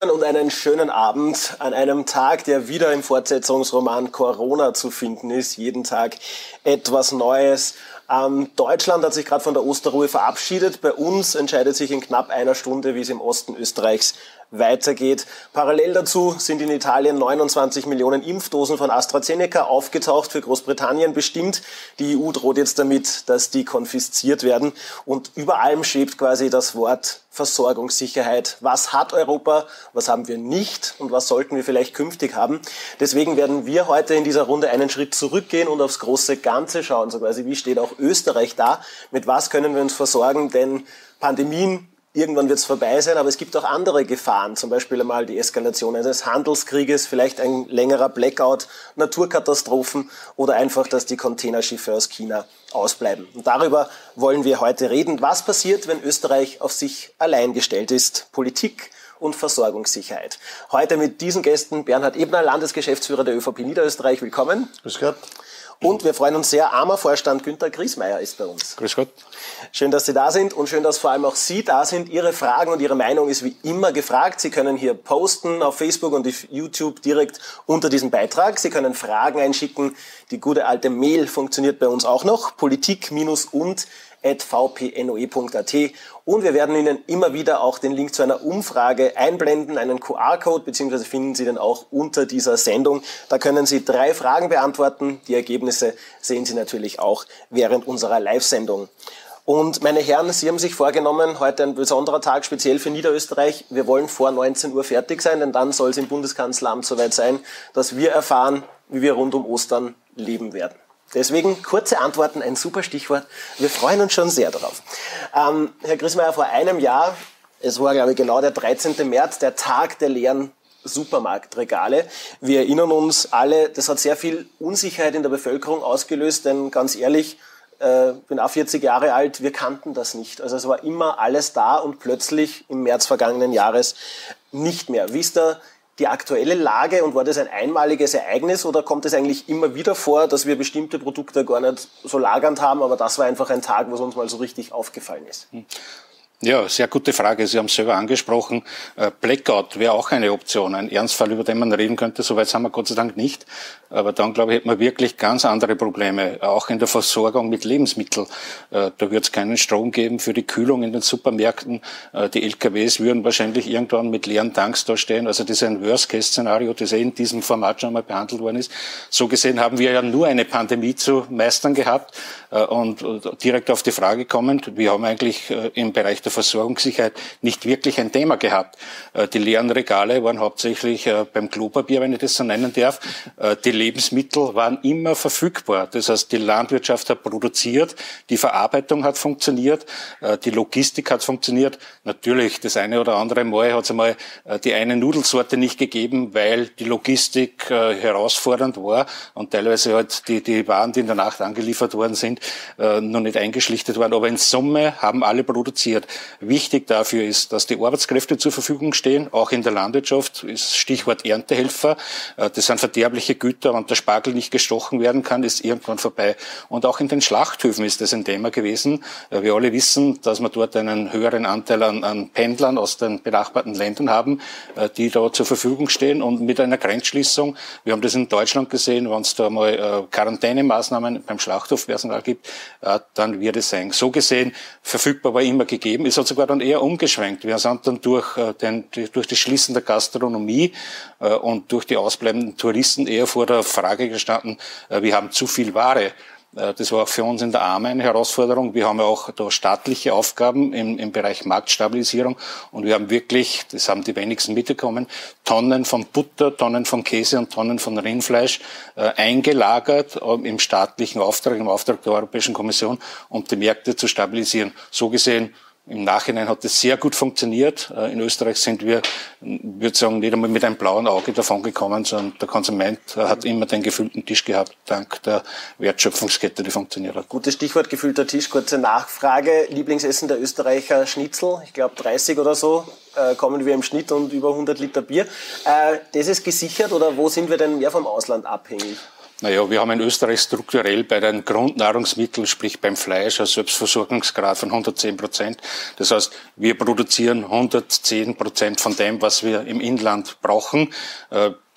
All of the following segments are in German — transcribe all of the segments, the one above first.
und einen schönen Abend an einem Tag, der wieder im Fortsetzungsroman Corona zu finden ist. Jeden Tag etwas Neues. Ähm, Deutschland hat sich gerade von der Osterruhe verabschiedet. Bei uns entscheidet sich in knapp einer Stunde, wie es im Osten Österreichs weitergeht. Parallel dazu sind in Italien 29 Millionen Impfdosen von AstraZeneca aufgetaucht, für Großbritannien bestimmt. Die EU droht jetzt damit, dass die konfisziert werden. Und über allem schwebt quasi das Wort Versorgungssicherheit. Was hat Europa, was haben wir nicht und was sollten wir vielleicht künftig haben? Deswegen werden wir heute in dieser Runde einen Schritt zurückgehen und aufs große Ganze schauen. So quasi, wie steht auch Österreich da? Mit was können wir uns versorgen? Denn Pandemien irgendwann wird es vorbei sein, aber es gibt auch andere Gefahren, zum Beispiel einmal die Eskalation eines Handelskrieges, vielleicht ein längerer Blackout, Naturkatastrophen oder einfach, dass die Containerschiffe aus China ausbleiben. Und darüber wollen wir heute reden. Was passiert, wenn Österreich auf sich allein gestellt ist? Politik und Versorgungssicherheit. Heute mit diesen Gästen Bernhard Ebner, Landesgeschäftsführer der ÖVP Niederösterreich. Willkommen. Grüß Gott. Und wir freuen uns sehr, armer Vorstand Günther Griesmeier ist bei uns. Grüß Gott. Schön, dass Sie da sind und schön, dass vor allem auch Sie da sind. Ihre Fragen und Ihre Meinung ist wie immer gefragt. Sie können hier posten auf Facebook und auf YouTube direkt unter diesem Beitrag. Sie können Fragen einschicken. Die gute alte Mail funktioniert bei uns auch noch. Politik- und vpnoe.at und wir werden Ihnen immer wieder auch den Link zu einer Umfrage einblenden, einen QR-Code, beziehungsweise finden Sie den auch unter dieser Sendung. Da können Sie drei Fragen beantworten. Die Ergebnisse sehen Sie natürlich auch während unserer Live-Sendung. Und meine Herren, Sie haben sich vorgenommen, heute ein besonderer Tag, speziell für Niederösterreich. Wir wollen vor 19 Uhr fertig sein, denn dann soll es im Bundeskanzleramt soweit sein, dass wir erfahren, wie wir rund um Ostern leben werden. Deswegen kurze Antworten, ein super Stichwort. Wir freuen uns schon sehr darauf. Ähm, Herr Grismeier, vor einem Jahr, es war glaube ich genau der 13. März, der Tag der leeren Supermarktregale. Wir erinnern uns alle, das hat sehr viel Unsicherheit in der Bevölkerung ausgelöst, denn ganz ehrlich, äh, bin auch 40 Jahre alt, wir kannten das nicht. Also es war immer alles da und plötzlich im März vergangenen Jahres nicht mehr. Wie ist da die aktuelle Lage und war das ein einmaliges Ereignis oder kommt es eigentlich immer wieder vor, dass wir bestimmte Produkte gar nicht so lagernd haben, aber das war einfach ein Tag, wo es uns mal so richtig aufgefallen ist? Ja, sehr gute Frage. Sie haben es selber angesprochen. Äh, Blackout wäre auch eine Option, ein Ernstfall, über den man reden könnte. Soweit sind wir Gott sei Dank nicht. Aber dann, glaube ich, hätten wir wirklich ganz andere Probleme, auch in der Versorgung mit Lebensmitteln. Äh, da wird es keinen Strom geben für die Kühlung in den Supermärkten. Äh, die LKWs würden wahrscheinlich irgendwann mit leeren Tanks da stehen. Also das ist ein Worst-Case-Szenario, das eh in diesem Format schon einmal behandelt worden ist. So gesehen haben wir ja nur eine Pandemie zu meistern gehabt. Und direkt auf die Frage kommend, wir haben eigentlich im Bereich der Versorgungssicherheit nicht wirklich ein Thema gehabt. Äh, die leeren Regale waren hauptsächlich äh, beim Klopapier, wenn ich das so nennen darf. Äh, die Lebensmittel waren immer verfügbar. Das heißt, die Landwirtschaft hat produziert, die Verarbeitung hat funktioniert, die Logistik hat funktioniert. Natürlich, das eine oder andere Mal hat es einmal die eine Nudelsorte nicht gegeben, weil die Logistik herausfordernd war und teilweise halt die, die Waren, die in der Nacht angeliefert worden sind, noch nicht eingeschlichtet waren. Aber in Summe haben alle produziert. Wichtig dafür ist, dass die Arbeitskräfte zur Verfügung stehen, auch in der Landwirtschaft, ist Stichwort Erntehelfer. Äh, das sind verderbliche Güter, wenn der Spargel nicht gestochen werden kann, ist irgendwann vorbei. Und auch in den Schlachthöfen ist das ein Thema gewesen. Äh, wir alle wissen, dass wir dort einen höheren Anteil an, an Pendlern aus den benachbarten Ländern haben, äh, die da zur Verfügung stehen. Und mit einer Grenzschließung, wir haben das in Deutschland gesehen, wenn es da mal Quarantänemaßnahmen beim Schlachthofpersonal gibt, dann wird es sein. So gesehen, verfügbar war immer gegeben es hat sogar dann eher umgeschwenkt. Wir sind dann durch, äh, den, durch das Schließen der Gastronomie äh, und durch die ausbleibenden Touristen eher vor der Frage gestanden, äh, wir haben zu viel Ware. Das war auch für uns in der Arme eine Herausforderung. Wir haben ja auch da staatliche Aufgaben im, im Bereich Marktstabilisierung und wir haben wirklich, das haben die wenigsten mitbekommen, Tonnen von Butter, Tonnen von Käse und Tonnen von Rindfleisch äh, eingelagert im staatlichen Auftrag, im Auftrag der Europäischen Kommission, um die Märkte zu stabilisieren. So gesehen im Nachhinein hat es sehr gut funktioniert. Äh, in Österreich sind wir, würde sagen, nicht einmal mit einem blauen Auge davon gekommen, sondern der Konsument hat immer den gefüllten Tisch gehabt, dank der Wertschöpfungskette, die funktioniert hat. Gutes Stichwort, gefüllter Tisch. Kurze Nachfrage. Lieblingsessen der Österreicher Schnitzel, ich glaube 30 oder so, äh, kommen wir im Schnitt und über 100 Liter Bier. Äh, das ist gesichert oder wo sind wir denn mehr vom Ausland abhängig? Naja, wir haben in Österreich strukturell bei den Grundnahrungsmitteln, sprich beim Fleisch, einen Selbstversorgungsgrad von 110 Prozent. Das heißt, wir produzieren 110 Prozent von dem, was wir im Inland brauchen.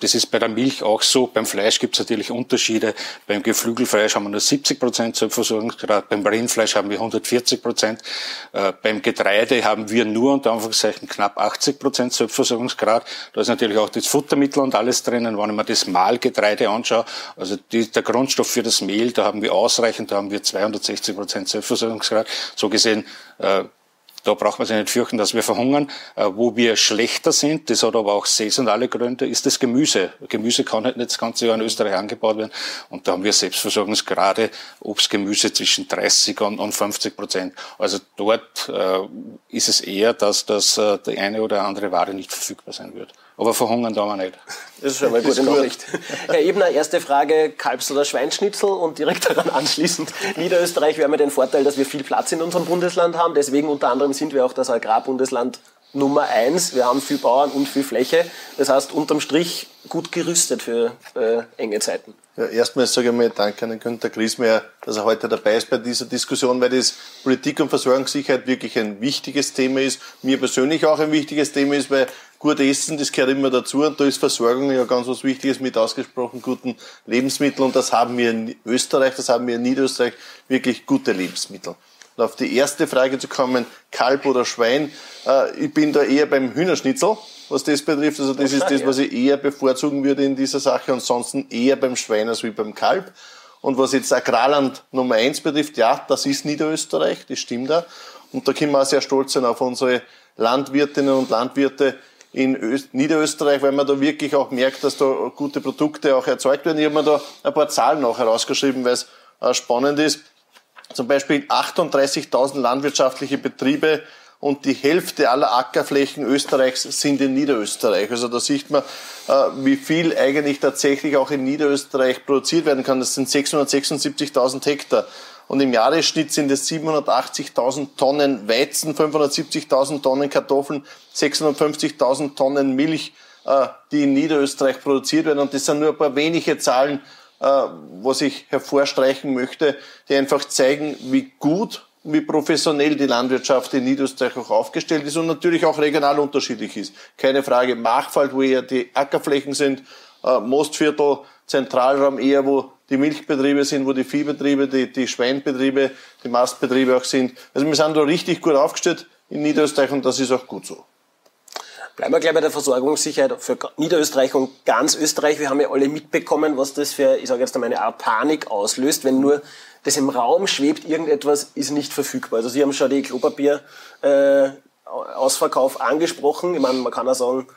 Das ist bei der Milch auch so. Beim Fleisch gibt es natürlich Unterschiede. Beim Geflügelfleisch haben wir nur 70 Prozent Selbstversorgungsgrad. Beim Rindfleisch haben wir 140 Prozent. Äh, beim Getreide haben wir nur unter Anführungszeichen knapp 80 Prozent Selbstversorgungsgrad. Da ist natürlich auch das Futtermittel und alles drinnen. Wenn ich mir das Mahlgetreide anschaue, also die, der Grundstoff für das Mehl, da haben wir ausreichend, da haben wir 260 Prozent Selbstversorgungsgrad. So gesehen äh, da braucht man sich nicht fürchten, dass wir verhungern. Äh, wo wir schlechter sind, das hat aber auch saisonale Gründe, ist das Gemüse. Gemüse kann halt nicht das ganze Jahr in Österreich angebaut werden. Und da haben wir Selbstversorgungsgrade, Obst, Gemüse zwischen 30 und 50 Prozent. Also dort äh, ist es eher, dass, dass äh, die eine oder andere Ware nicht verfügbar sein wird. Aber verhungern da wir nicht. Das ist schon mal eine gute Nachricht. Herr Ebner, erste Frage, Kalbs- oder Schweinschnitzel und direkt daran anschließend. Niederösterreich, wir haben ja den Vorteil, dass wir viel Platz in unserem Bundesland haben. Deswegen unter anderem sind wir auch das Agrarbundesland Nummer eins. Wir haben viel Bauern und viel Fläche. Das heißt, unterm Strich gut gerüstet für äh, enge Zeiten. Ja, erstmal sage ich mal Danke an Günter Griesmeier, dass er heute dabei ist bei dieser Diskussion, weil das Politik und Versorgungssicherheit wirklich ein wichtiges Thema ist. Mir persönlich auch ein wichtiges Thema ist, weil gut essen, das gehört immer dazu und da ist Versorgung ja ganz was Wichtiges mit ausgesprochen guten Lebensmitteln und das haben wir in Österreich, das haben wir in Niederösterreich wirklich gute Lebensmittel. Und auf die erste Frage zu kommen, Kalb oder Schwein, äh, ich bin da eher beim Hühnerschnitzel was das betrifft. Also das ist das, was ich eher bevorzugen würde in dieser Sache. Ansonsten eher beim Schwein als wie beim Kalb. Und was jetzt Agrarland Nummer eins betrifft, ja, das ist Niederösterreich, das stimmt da. Und da können wir auch sehr stolz sein auf unsere Landwirtinnen und Landwirte in Öst Niederösterreich, weil man da wirklich auch merkt, dass da gute Produkte auch erzeugt werden. Ich habe mir da ein paar Zahlen noch herausgeschrieben, weil es äh, spannend ist. Zum Beispiel 38.000 landwirtschaftliche Betriebe und die Hälfte aller Ackerflächen Österreichs sind in Niederösterreich. Also da sieht man, äh, wie viel eigentlich tatsächlich auch in Niederösterreich produziert werden kann. Das sind 676.000 Hektar. Und im Jahresschnitt sind es 780.000 Tonnen Weizen, 570.000 Tonnen Kartoffeln, 650.000 Tonnen Milch, äh, die in Niederösterreich produziert werden. Und das sind nur ein paar wenige Zahlen, äh, was ich hervorstreichen möchte, die einfach zeigen, wie gut wie professionell die Landwirtschaft in Niederösterreich auch aufgestellt ist und natürlich auch regional unterschiedlich ist. Keine Frage, Machfeld, wo eher die Ackerflächen sind, äh, Mostviertel, Zentralraum eher, wo die Milchbetriebe sind, wo die Viehbetriebe, die, die Schweinbetriebe, die Mastbetriebe auch sind. Also wir sind da richtig gut aufgestellt in Niederösterreich und das ist auch gut so. Bleiben wir gleich bei der Versorgungssicherheit für Niederösterreich und ganz Österreich. Wir haben ja alle mitbekommen, was das für, ich sage jetzt einmal, eine Art Panik auslöst, wenn nur das im Raum schwebt, irgendetwas ist nicht verfügbar. Also Sie haben schon die Klopapier-Ausverkauf äh, angesprochen. Ich meine, man kann auch sagen,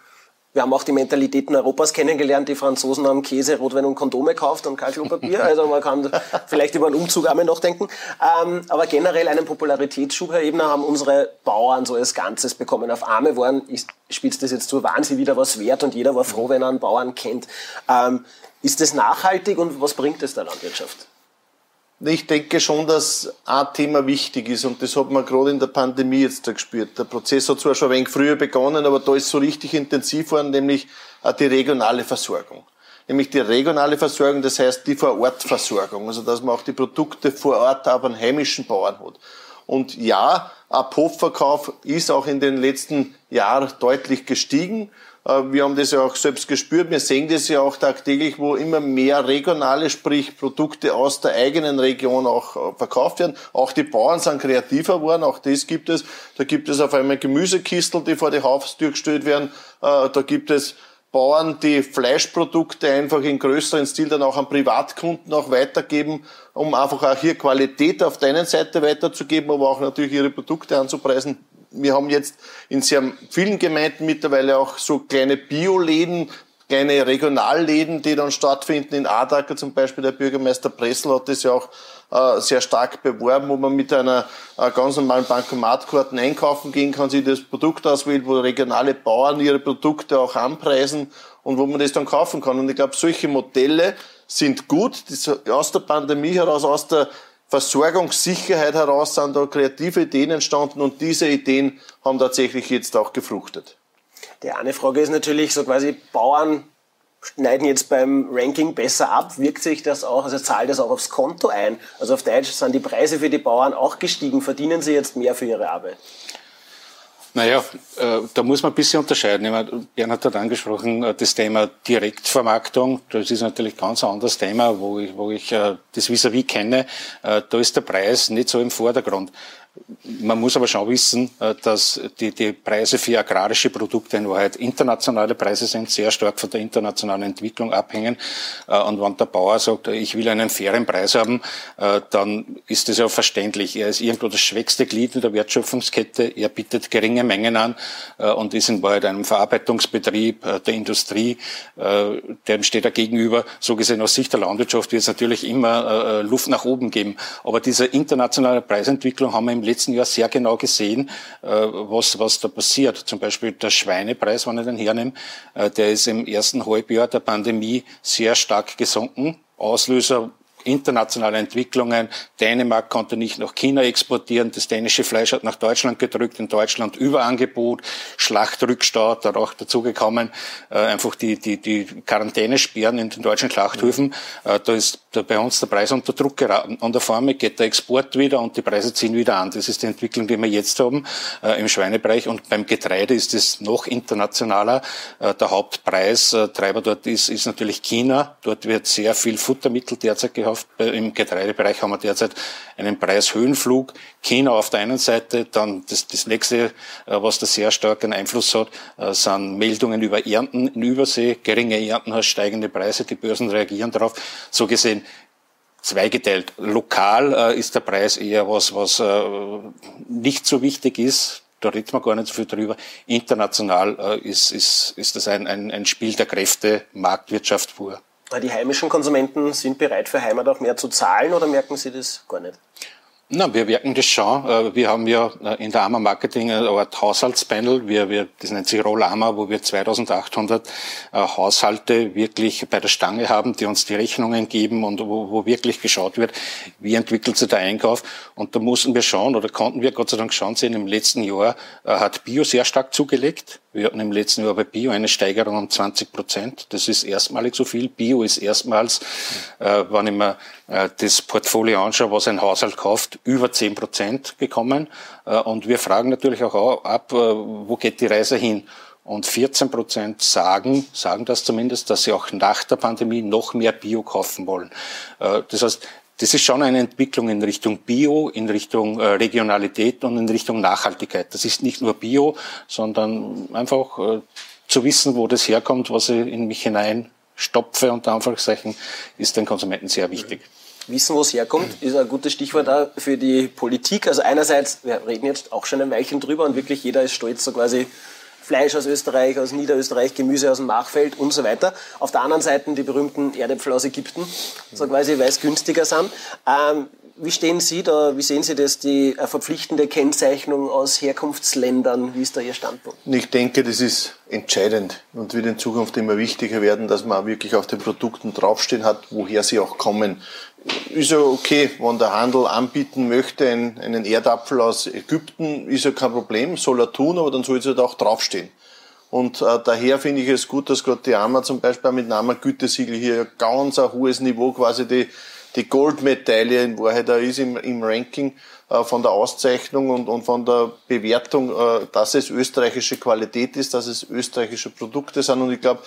wir haben auch die Mentalitäten Europas kennengelernt. Die Franzosen haben Käse, Rotwein und Kondome gekauft und kein Klopapier. Also man kann vielleicht über einen Umzug einmal nachdenken. Ähm, aber generell einen Popularitätsschub, Herr Ebner, haben unsere Bauern so als Ganzes bekommen. Auf Arme waren, ich spitze das jetzt zu, waren sie wieder was wert und jeder war froh, wenn er einen Bauern kennt. Ähm, ist das nachhaltig und was bringt es der Landwirtschaft? Ich denke schon, dass ein Thema wichtig ist und das hat man gerade in der Pandemie jetzt da gespürt. Der Prozess hat zwar schon ein wenig früher begonnen, aber da ist so richtig intensiv worden, nämlich die regionale Versorgung. Nämlich die regionale Versorgung, das heißt die Vorortversorgung, also dass man auch die Produkte vor Ort auf einen heimischen Bauern hat. Und ja, Abhofverkauf ist auch in den letzten Jahren deutlich gestiegen. Äh, wir haben das ja auch selbst gespürt. Wir sehen das ja auch tagtäglich, wo immer mehr regionale, sprich Produkte aus der eigenen Region auch äh, verkauft werden. Auch die Bauern sind kreativer geworden. Auch das gibt es. Da gibt es auf einmal Gemüsekistel, die vor die Haustür gestellt werden. Äh, da gibt es Bauern, die Fleischprodukte einfach in größeren Stil dann auch an Privatkunden auch weitergeben, um einfach auch hier Qualität auf der Seite weiterzugeben, aber auch natürlich ihre Produkte anzupreisen wir haben jetzt in sehr vielen Gemeinden mittlerweile auch so kleine Bioläden, kleine Regionalläden, die dann stattfinden. In Adacker zum Beispiel, der Bürgermeister Pressel hat das ja auch äh, sehr stark beworben, wo man mit einer äh, ganz normalen Bankomatkarte einkaufen gehen kann, sich das Produkt auswählt, wo regionale Bauern ihre Produkte auch anpreisen und wo man das dann kaufen kann. Und ich glaube, solche Modelle sind gut, aus der Pandemie heraus, aus der Versorgungssicherheit heraus sind da kreative Ideen entstanden und diese Ideen haben tatsächlich jetzt auch gefruchtet. Die eine Frage ist natürlich so quasi Bauern schneiden jetzt beim Ranking besser ab, wirkt sich das auch, also zahlt das auch aufs Konto ein. Also auf Deutsch sind die Preise für die Bauern auch gestiegen. Verdienen sie jetzt mehr für ihre Arbeit? Naja, äh, da muss man ein bisschen unterscheiden. Ich meine, Bernhard hat angesprochen, äh, das Thema Direktvermarktung. Das ist natürlich ganz ein anderes Thema, wo ich, wo ich äh, das vis-à-vis -vis kenne. Da ist der Preis nicht so im Vordergrund. Man muss aber schon wissen, äh, dass die, die Preise für agrarische Produkte in Wahrheit internationale Preise sind, sehr stark von der internationalen Entwicklung abhängen. Äh, und wenn der Bauer sagt, ich will einen fairen Preis haben, äh, dann ist das ja verständlich. Er ist irgendwo das schwächste Glied in der Wertschöpfungskette. Er bietet geringe Mengen an und ist in Wahrheit einem Verarbeitungsbetrieb der Industrie, dem steht er gegenüber. So gesehen aus Sicht der Landwirtschaft wird es natürlich immer Luft nach oben geben. Aber diese internationale Preisentwicklung haben wir im letzten Jahr sehr genau gesehen, äh, was, was da passiert. Zum Beispiel der Schweinepreis, wenn ich den hernehme, äh, der ist im ersten Halbjahr der Pandemie sehr stark gesunken. Auslöser internationale Entwicklungen. Dänemark konnte nicht nach China exportieren. Das dänische Fleisch hat nach Deutschland gedrückt. In Deutschland Überangebot, Schlachtrückstau, da auch dazugekommen. Äh, einfach die, die, die Quarantänesperren in den deutschen Schlachthöfen. Äh, da ist da bei uns der Preis unter Druck geraten. An der Farme geht der Export wieder und die Preise ziehen wieder an. Das ist die Entwicklung, die wir jetzt haben äh, im Schweinebereich. Und beim Getreide ist es noch internationaler. Äh, der Hauptpreistreiber dort ist, ist natürlich China. Dort wird sehr viel Futtermittel derzeit gehabt gekauft. Im Getreidebereich haben wir derzeit einen Preishöhenflug. China auf der einen Seite, dann das, das nächste, äh, was da sehr starken Einfluss hat, äh, sind Meldungen über Ernten in Übersee. Geringe Ernten hast steigende Preise, die Börsen reagieren darauf. So gesehen zweigeteilt. Lokal äh, ist der Preis eher was, was nicht so wichtig ist da redet man gar nicht so viel drüber. International äh, ist, ist, ist das ein, ein, ein Spiel der Kräfte, Marktwirtschaft pur. Die heimischen Konsumenten sind bereit für Heimat auch mehr zu zahlen oder merken Sie das gar nicht? Na, wir wirken das schon. Äh, wir haben ja äh, in der AMA Marketing eine Art Haushaltspanel. Wir, wir, das nennt sich Roll AMA, wo wir 2800 äh, Haushalte wirklich bei der Stange haben, die uns die Rechnungen geben und wo, wo wirklich geschaut wird, wie entwickelt sich der Einkauf. Und da mussten wir schauen oder konnten wir Gott sei Dank schauen sehen, im letzten Jahr hat Bio sehr stark zugelegt. Wir hatten im letzten Jahr bei Bio eine Steigerung um 20 Prozent. Das ist erstmalig so viel. Bio ist erstmals, äh, wenn ich mir äh, das Portfolio anschaue, was ein Haushalt kauft, über 10 Prozent gekommen. Äh, und wir fragen natürlich auch ab, äh, wo geht die Reise hin? Und 14 Prozent sagen, sagen das zumindest, dass sie auch nach der Pandemie noch mehr Bio kaufen wollen. Äh, das heißt, das ist schon eine Entwicklung in Richtung Bio, in Richtung äh, Regionalität und in Richtung Nachhaltigkeit. Das ist nicht nur Bio, sondern einfach äh, zu wissen, wo das herkommt, was ich in mich hinein stopfe, unter Anführungszeichen, ist den Konsumenten sehr wichtig. Wissen, wo es herkommt, ist ein gutes Stichwort auch für die Politik. Also einerseits, wir reden jetzt auch schon ein Weilchen drüber und wirklich jeder ist stolz, so quasi Fleisch aus Österreich, aus Niederösterreich, Gemüse aus dem Machfeld und so weiter. Auf der anderen Seite die berühmten Erdäpfel aus Ägypten, so quasi, weil es günstiger sind. Ähm, wie stehen Sie da, wie sehen Sie das, die äh, verpflichtende Kennzeichnung aus Herkunftsländern? Wie ist da Ihr Standpunkt? Ich denke, das ist entscheidend und wird in Zukunft immer wichtiger werden, dass man wirklich auf den Produkten draufstehen hat, woher sie auch kommen ist ja okay, wenn der Handel anbieten möchte, einen, einen Erdapfel aus Ägypten, ist ja kein Problem, soll er tun, aber dann soll es halt auch draufstehen. Und äh, daher finde ich es gut, dass gerade die AMA zum Beispiel mit Nama Gütesiegel hier ganz ein hohes Niveau quasi die, die Goldmedaille in Wahrheit da ist im, im Ranking äh, von der Auszeichnung und, und von der Bewertung, äh, dass es österreichische Qualität ist, dass es österreichische Produkte sind. Und ich glaube,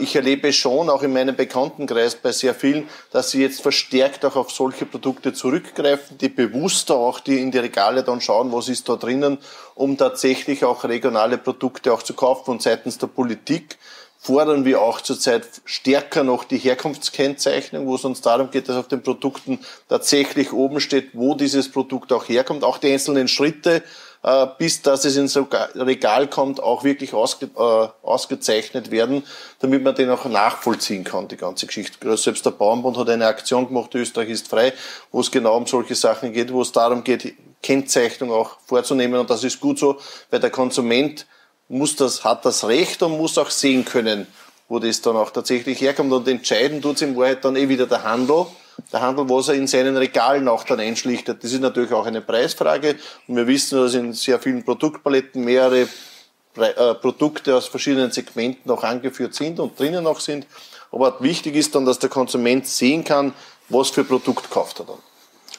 ich erlebe schon auch in meinem Bekanntenkreis bei sehr vielen, dass sie jetzt verstärkt auch auf solche Produkte zurückgreifen, die bewusster auch die in die Regale dann schauen, was ist da drinnen, um tatsächlich auch regionale Produkte auch zu kaufen. Und seitens der Politik fordern wir auch zurzeit stärker noch die Herkunftskennzeichnung, wo es uns darum geht, dass auf den Produkten tatsächlich oben steht, wo dieses Produkt auch herkommt, auch die einzelnen Schritte, äh, bis dass es ins Regal kommt, auch wirklich ausge, äh, ausgezeichnet werden, damit man den auch nachvollziehen kann, die ganze Geschichte. Selbst der Bauernbund hat eine Aktion gemacht, Österreich ist frei, wo es genau um solche Sachen geht, wo es darum geht, Kennzeichnung auch vorzunehmen. Und das ist gut so, weil der Konsument muss das, hat das Recht und muss auch sehen können, wo das dann auch tatsächlich herkommt. Und entscheiden tut es in Wahrheit dann eh wieder der Handel der Handel, was er in seinen Regalen auch dann einschlichtet. Das ist natürlich auch eine Preisfrage. Und wir wissen, dass in sehr vielen Produktpaletten mehrere Produkte aus verschiedenen Segmenten auch angeführt sind und drinnen auch sind. Aber wichtig ist dann, dass der Konsument sehen kann, was für Produkt kauft er dann.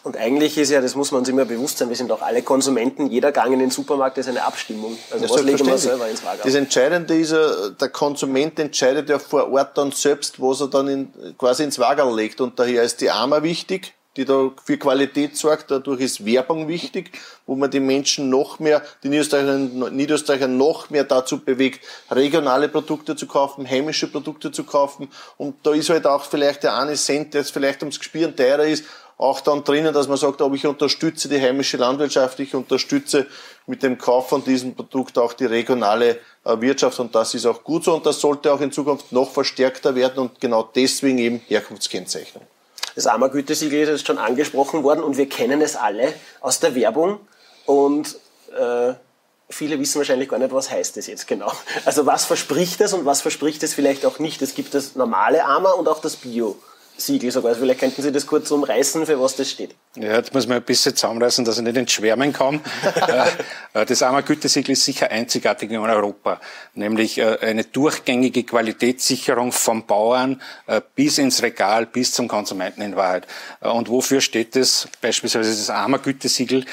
Und eigentlich ist ja, das muss man uns immer bewusst sein, wir sind auch alle Konsumenten, jeder Gang in den Supermarkt ist eine Abstimmung. Also was legen wir selber ins Wagen? Das Entscheidende ist ja, der Konsument entscheidet ja vor Ort dann selbst, was er dann in, quasi ins Wagen legt. Und daher ist die Arma wichtig, die da für Qualität sorgt. Dadurch ist Werbung wichtig, wo man die Menschen noch mehr, die Niederösterreicher, noch mehr dazu bewegt, regionale Produkte zu kaufen, heimische Produkte zu kaufen. Und da ist halt auch vielleicht der eine Cent, der jetzt vielleicht ums Gespieren teurer ist, auch dann drinnen, dass man sagt, ob ich unterstütze die heimische Landwirtschaft, ich unterstütze mit dem Kauf von diesem Produkt auch die regionale äh, Wirtschaft und das ist auch gut so und das sollte auch in Zukunft noch verstärkter werden und genau deswegen eben Herkunftskennzeichnung. Das AMA-Gütesiegel ist jetzt schon angesprochen worden und wir kennen es alle aus der Werbung und äh, viele wissen wahrscheinlich gar nicht, was heißt das jetzt genau. Also was verspricht es und was verspricht es vielleicht auch nicht. Es gibt das normale AMA und auch das Bio. Siegel sogar. Also vielleicht könnten Sie das kurz umreißen, für was das steht. Ja, das muss man ein bisschen zusammenreißen, dass ich nicht entschwärmen kann. Äh, äh, das AMA-Gütesiegel ist sicher einzigartig in Europa, nämlich äh, eine durchgängige Qualitätssicherung vom Bauern bis ins Regal, bis zum Konsumenten in Wahrheit. Und wofür steht das? Beispielsweise das AMA-Gütesiegel,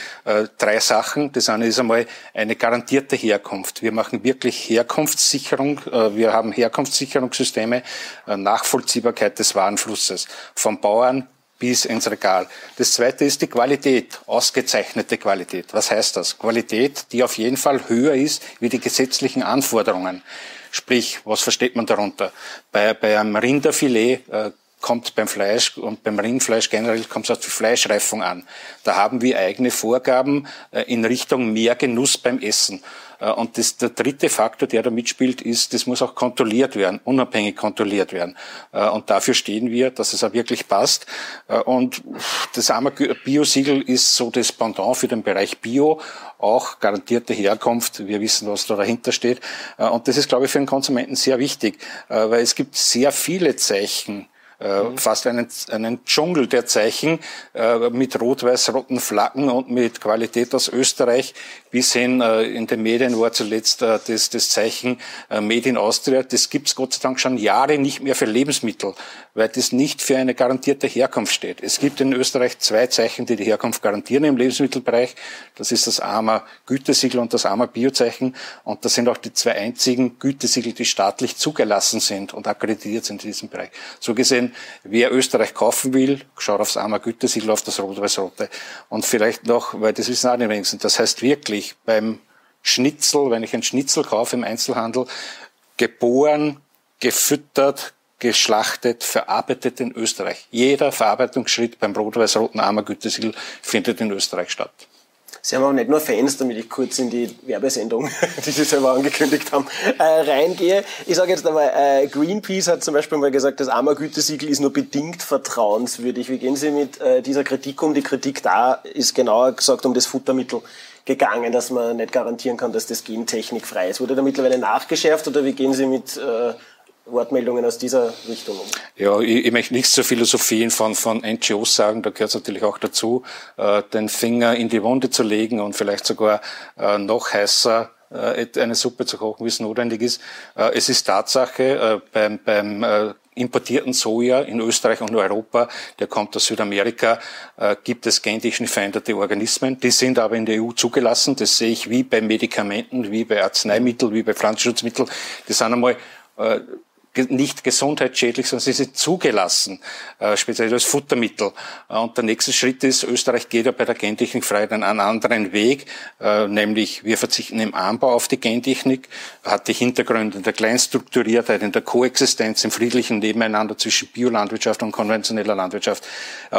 drei Sachen. Das eine ist einmal eine garantierte Herkunft. Wir machen wirklich Herkunftssicherung. Wir haben Herkunftssicherungssysteme, Nachvollziehbarkeit des Warenflusses vom Bauern bis ins Regal. Das zweite ist die Qualität, ausgezeichnete Qualität. Was heißt das? Qualität, die auf jeden Fall höher ist wie die gesetzlichen Anforderungen. Sprich, was versteht man darunter? Bei, bei einem Rinderfilet äh, kommt beim Fleisch und beim Rindfleisch generell kommt es auf die Fleischreifung an. Da haben wir eigene Vorgaben äh, in Richtung mehr Genuss beim Essen. Äh, und das, der dritte Faktor, der da mitspielt, ist, das muss auch kontrolliert werden, unabhängig kontrolliert werden. Äh, und dafür stehen wir, dass es auch wirklich passt. Und das Bio-Siegel ist so das Pendant für den Bereich Bio, auch garantierte Herkunft. Wir wissen, was da dahinter steht. Und das ist, glaube ich, für den Konsumenten sehr wichtig, weil es gibt sehr viele Zeichen, mhm. fast einen, einen Dschungel der Zeichen äh, mit rot-weiß-roten Flaggen und mit Qualität aus Österreich bis hin äh, in den Medien war zuletzt äh, das, das Zeichen äh, Made in Austria. Das gibt's Gott sei Dank schon Jahre nicht mehr für Lebensmittel, weil das nicht für eine garantierte Herkunft steht. Es gibt in Österreich zwei Zeichen, die die Herkunft garantieren im Lebensmittelbereich. Das ist das AMA Gütesiegel und das AMA Biozeichen. Und das sind auch die zwei einzigen Gütesiegel, die staatlich zugelassen sind und akkreditiert sind in diesem Bereich. So gesehen, wer Österreich kaufen will, schaut aufs AMA Gütesiegel, auf das Rot-Weiß-Rote. Und vielleicht noch, weil das wissen auch die wenigsten, das heißt wirklich beim Schnitzel, wenn ich ein Schnitzel kaufe im Einzelhandel, geboren, gefüttert, geschlachtet, verarbeitet in Österreich. Jeder Verarbeitungsschritt beim rot-weiß-roten Ammergütesiegel findet in Österreich statt. Sie haben auch nicht nur Fans, damit ich kurz in die Werbesendung, die Sie selber angekündigt haben, äh, reingehe. Ich sage jetzt einmal, äh, Greenpeace hat zum Beispiel mal gesagt, das Ammergütesiegel ist nur bedingt vertrauenswürdig. Wie gehen Sie mit äh, dieser Kritik um? Die Kritik da ist genauer gesagt um das Futtermittel gegangen, dass man nicht garantieren kann, dass das gentechnikfrei ist. Wurde da mittlerweile nachgeschärft oder wie gehen Sie mit äh, Wortmeldungen aus dieser Richtung um? Ja, ich, ich möchte nichts zur Philosophien von, von NGOs sagen, da gehört es natürlich auch dazu, äh, den Finger in die Wunde zu legen und vielleicht sogar äh, noch heißer äh, eine Suppe zu kochen, wie es notwendig ist. Äh, es ist Tatsache, äh, beim, beim importierten Soja in Österreich und Europa, der kommt aus Südamerika, gibt es gentechnisch veränderte Organismen. Die sind aber in der EU zugelassen. Das sehe ich wie bei Medikamenten, wie bei Arzneimitteln, wie bei Pflanzenschutzmitteln. Die sind einmal nicht gesundheitsschädlich, sondern sie sind zugelassen, äh, speziell als Futtermittel. Äh, und der nächste Schritt ist, Österreich geht ja bei der Gentechnikfreiheit einen anderen Weg, äh, nämlich wir verzichten im Anbau auf die Gentechnik, hat die Hintergründe in der Kleinstrukturiertheit, in der Koexistenz, im friedlichen Nebeneinander zwischen Biolandwirtschaft und konventioneller Landwirtschaft.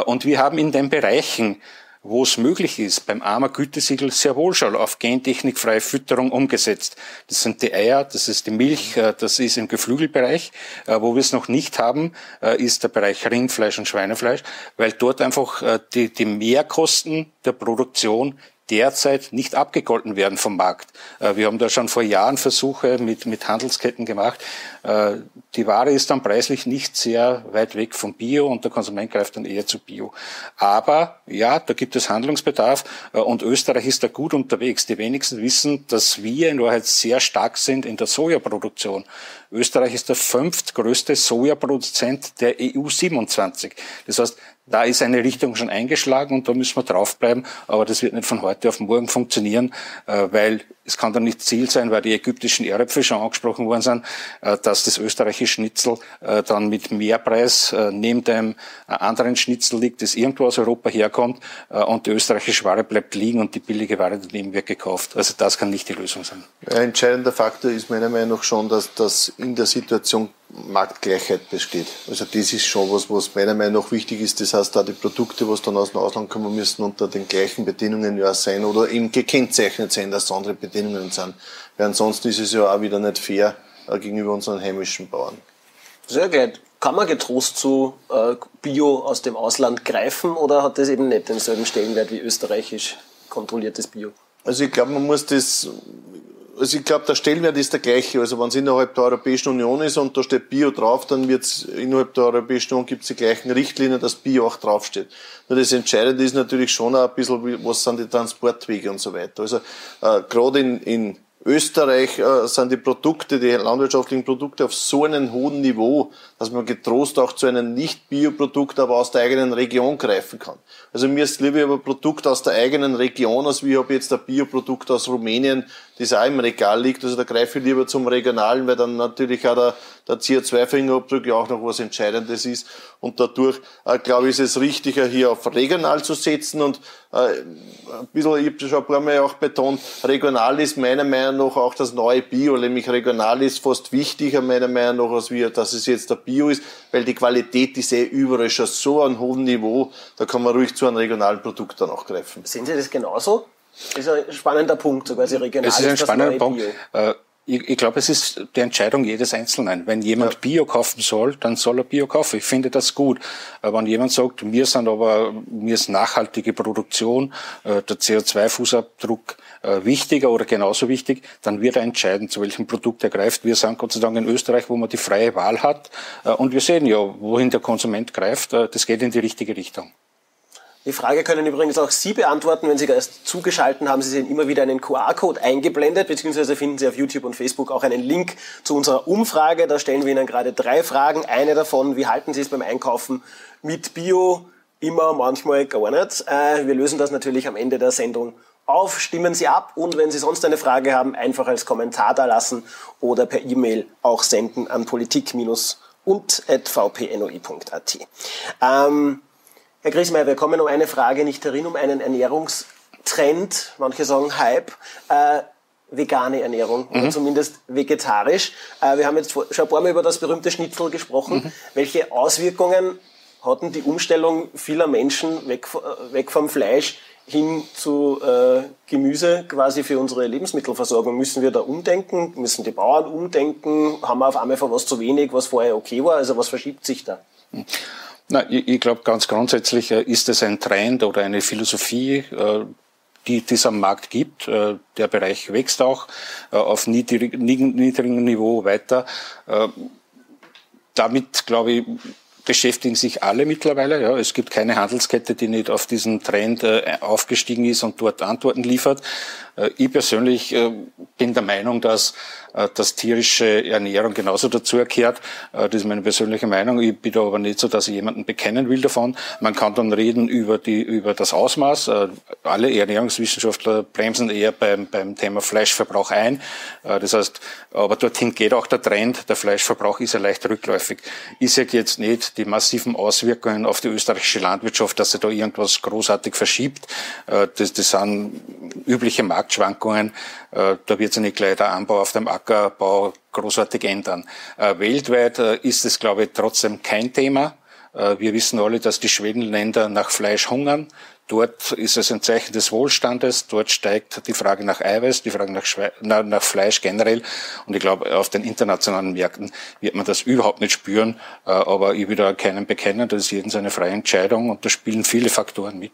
Und wir haben in den Bereichen, wo es möglich ist, beim AMA Gütesiegel sehr wohl schon auf gentechnikfreie Fütterung umgesetzt. Das sind die Eier, das ist die Milch, äh, das ist im Geflügelbereich. Äh, wo wir es noch nicht haben, äh, ist der Bereich Rindfleisch und Schweinefleisch, weil dort einfach die, die Mehrkosten der Produktion derzeit nicht abgegolten werden vom Markt. Äh, wir haben da schon vor Jahren Versuche mit, mit Handelsketten gemacht. Äh, die Ware ist dann preislich nicht sehr weit weg vom Bio und der Konsument greift dann eher zu Bio. Aber ja, da gibt es Handlungsbedarf äh, und Österreich ist da gut unterwegs. Die wenigsten wissen, dass wir in Wahrheit sehr stark sind in der Sojaproduktion. Österreich ist der fünftgrößte Sojaproduzent der EU 27. Das heißt, da ist eine Richtung schon eingeschlagen und da müssen wir draufbleiben. Aber das wird nicht von heute auf morgen funktionieren, äh, weil es kann dann nicht Ziel sein, weil die ägyptischen Erdäpfel schon angesprochen worden sind, äh, dass das österreichische Schnitzel äh, dann mit Mehrpreis neben dem anderen Schnitzel liegt, das irgendwo aus Europa herkommt und die österreichische Ware bleibt liegen und die billige Ware daneben wird gekauft. Also das kann nicht die Lösung sein. Ein entscheidender Faktor ist meiner Meinung nach schon, dass das in der Situation Marktgleichheit besteht. Also das ist schon was, was meiner Meinung nach wichtig ist. Das heißt, da die Produkte, was dann aus dem Ausland kommen müssen, unter den gleichen Bedingungen ja sein oder eben gekennzeichnet sein, dass es andere Bedingungen sind. Weil ansonsten ist es ja auch wieder nicht fair äh, gegenüber unseren heimischen Bauern. Sehr gut. Kann man getrost zu äh, Bio aus dem Ausland greifen oder hat das eben nicht denselben Stellenwert wie österreichisch kontrolliertes Bio? Also ich glaube, man muss das also ich glaube, der Stellenwert ist der gleiche. Also wenn es innerhalb der Europäischen Union ist und da steht Bio drauf, dann wird es innerhalb der Europäischen Union gibt es die gleichen Richtlinien, dass Bio auch draufsteht. Nur das Entscheidende ist natürlich schon auch ein bisschen, was sind die Transportwege und so weiter. Also äh, gerade in, in Österreich äh, sind die Produkte, die landwirtschaftlichen Produkte auf so einem hohen Niveau, dass man getrost auch zu einem Nicht-Bioprodukt, aber aus der eigenen Region greifen kann. Also mir ist lieber ein Produkt aus der eigenen Region, als wie ich habe jetzt ein Bioprodukt aus Rumänien, das auch im Regal liegt. Also da greife ich lieber zum Regionalen, weil dann natürlich auch der, der CO2-Fingerabdruck ja auch noch was Entscheidendes ist. Und dadurch, äh, glaube ich, ist es richtiger, hier auf regional zu setzen. Und äh, ein bisschen, ich habe schon ein paar Mal auch betont, regional ist meiner Meinung nach auch das neue Bio, nämlich regional ist fast wichtiger meiner Meinung nach, als wir, dass es jetzt der Bio ist, weil die Qualität ist eh überall schon so an hohem Niveau, da kann man ruhig zu einem regionalen Produkt dann auch greifen. Sehen Sie das genauso? Das ist ein spannender Punkt, sogar Sie regional Es ist ein spannender Punkt. Äh, ich, ich glaube, es ist die Entscheidung jedes Einzelnen. Wenn jemand ja. Bio kaufen soll, dann soll er Bio kaufen. Ich finde das gut. Aber wenn jemand sagt, mir sind aber, mir ist nachhaltige Produktion, äh, der CO2-Fußabdruck äh, wichtiger oder genauso wichtig, dann wird er entscheiden, zu welchem Produkt er greift. Wir sind Gott sei Dank in Österreich, wo man die freie Wahl hat. Und wir sehen ja, wohin der Konsument greift. Das geht in die richtige Richtung. Die Frage können übrigens auch Sie beantworten, wenn Sie erst zugeschaltet haben. Sie sehen immer wieder einen QR-Code eingeblendet, beziehungsweise finden Sie auf YouTube und Facebook auch einen Link zu unserer Umfrage. Da stellen wir Ihnen gerade drei Fragen. Eine davon, wie halten Sie es beim Einkaufen mit Bio? Immer, manchmal gar nicht. Äh, wir lösen das natürlich am Ende der Sendung auf, stimmen Sie ab und wenn Sie sonst eine Frage haben, einfach als Kommentar da lassen oder per E-Mail auch senden an politik-und.vpnoi.at. Ähm, Herr Griesmeier, wir kommen um eine Frage nicht herin, um einen Ernährungstrend, manche sagen Hype, äh, vegane Ernährung mhm. oder zumindest vegetarisch. Äh, wir haben jetzt schon ein paar Mal über das berühmte Schnitzel gesprochen. Mhm. Welche Auswirkungen hatten die Umstellung vieler Menschen weg, äh, weg vom Fleisch hin zu äh, Gemüse quasi für unsere Lebensmittelversorgung? Müssen wir da umdenken? Müssen die Bauern umdenken? Haben wir auf einmal von was zu wenig, was vorher okay war? Also was verschiebt sich da? Mhm. Na, ich, ich glaube, ganz grundsätzlich äh, ist es ein Trend oder eine Philosophie, äh, die, es am Markt gibt. Äh, der Bereich wächst auch auf niedrig, niedrigem Niveau weiter. Damit, glaube ich, beschäftigen sich alle mittlerweile. Ja, es gibt keine Handelskette, die nicht auf diesen Trend aufgestiegen ist und dort Antworten liefert. Äh, ich persönlich äh, bin der Meinung, dass äh, dass tierische Ernährung genauso dazugehört. Äh, das ist meine persönliche Meinung. Ich bin aber nicht so, dass ich jemanden bekennen will davon. Man kann dann reden über, die, über das Ausmaß. Alle Ernährungswissenschaftler bremsen eher beim, beim Thema Fleischverbrauch ein. Das heißt, aber dorthin geht auch der Trend. Der Fleischverbrauch ist ja leicht rückläufig. Ich sehe jetzt nicht die massiven Auswirkungen auf die österreichische Landwirtschaft, dass sie da irgendwas großartig verschiebt. Das, das sind übliche Marktschwankungen. Da wird sich nicht gleich der Anbau auf dem Acker Ackerbau großartig ändern. Äh, weltweit äh, ist es, glaube ich, trotzdem kein Thema. Äh, wir wissen alle, dass die Schwedenländer nach Fleisch hungern. Dort ist es ein Zeichen des Wohlstandes. Dort steigt die Frage nach Eiweiß, die Frage nach, Schwe nach Fleisch generell. Und ich glaube, auf den internationalen Märkten wird man das überhaupt nicht spüren. Aber ich will da keinen bekennen. Das ist jeden seine freie Entscheidung. Und da spielen viele Faktoren mit.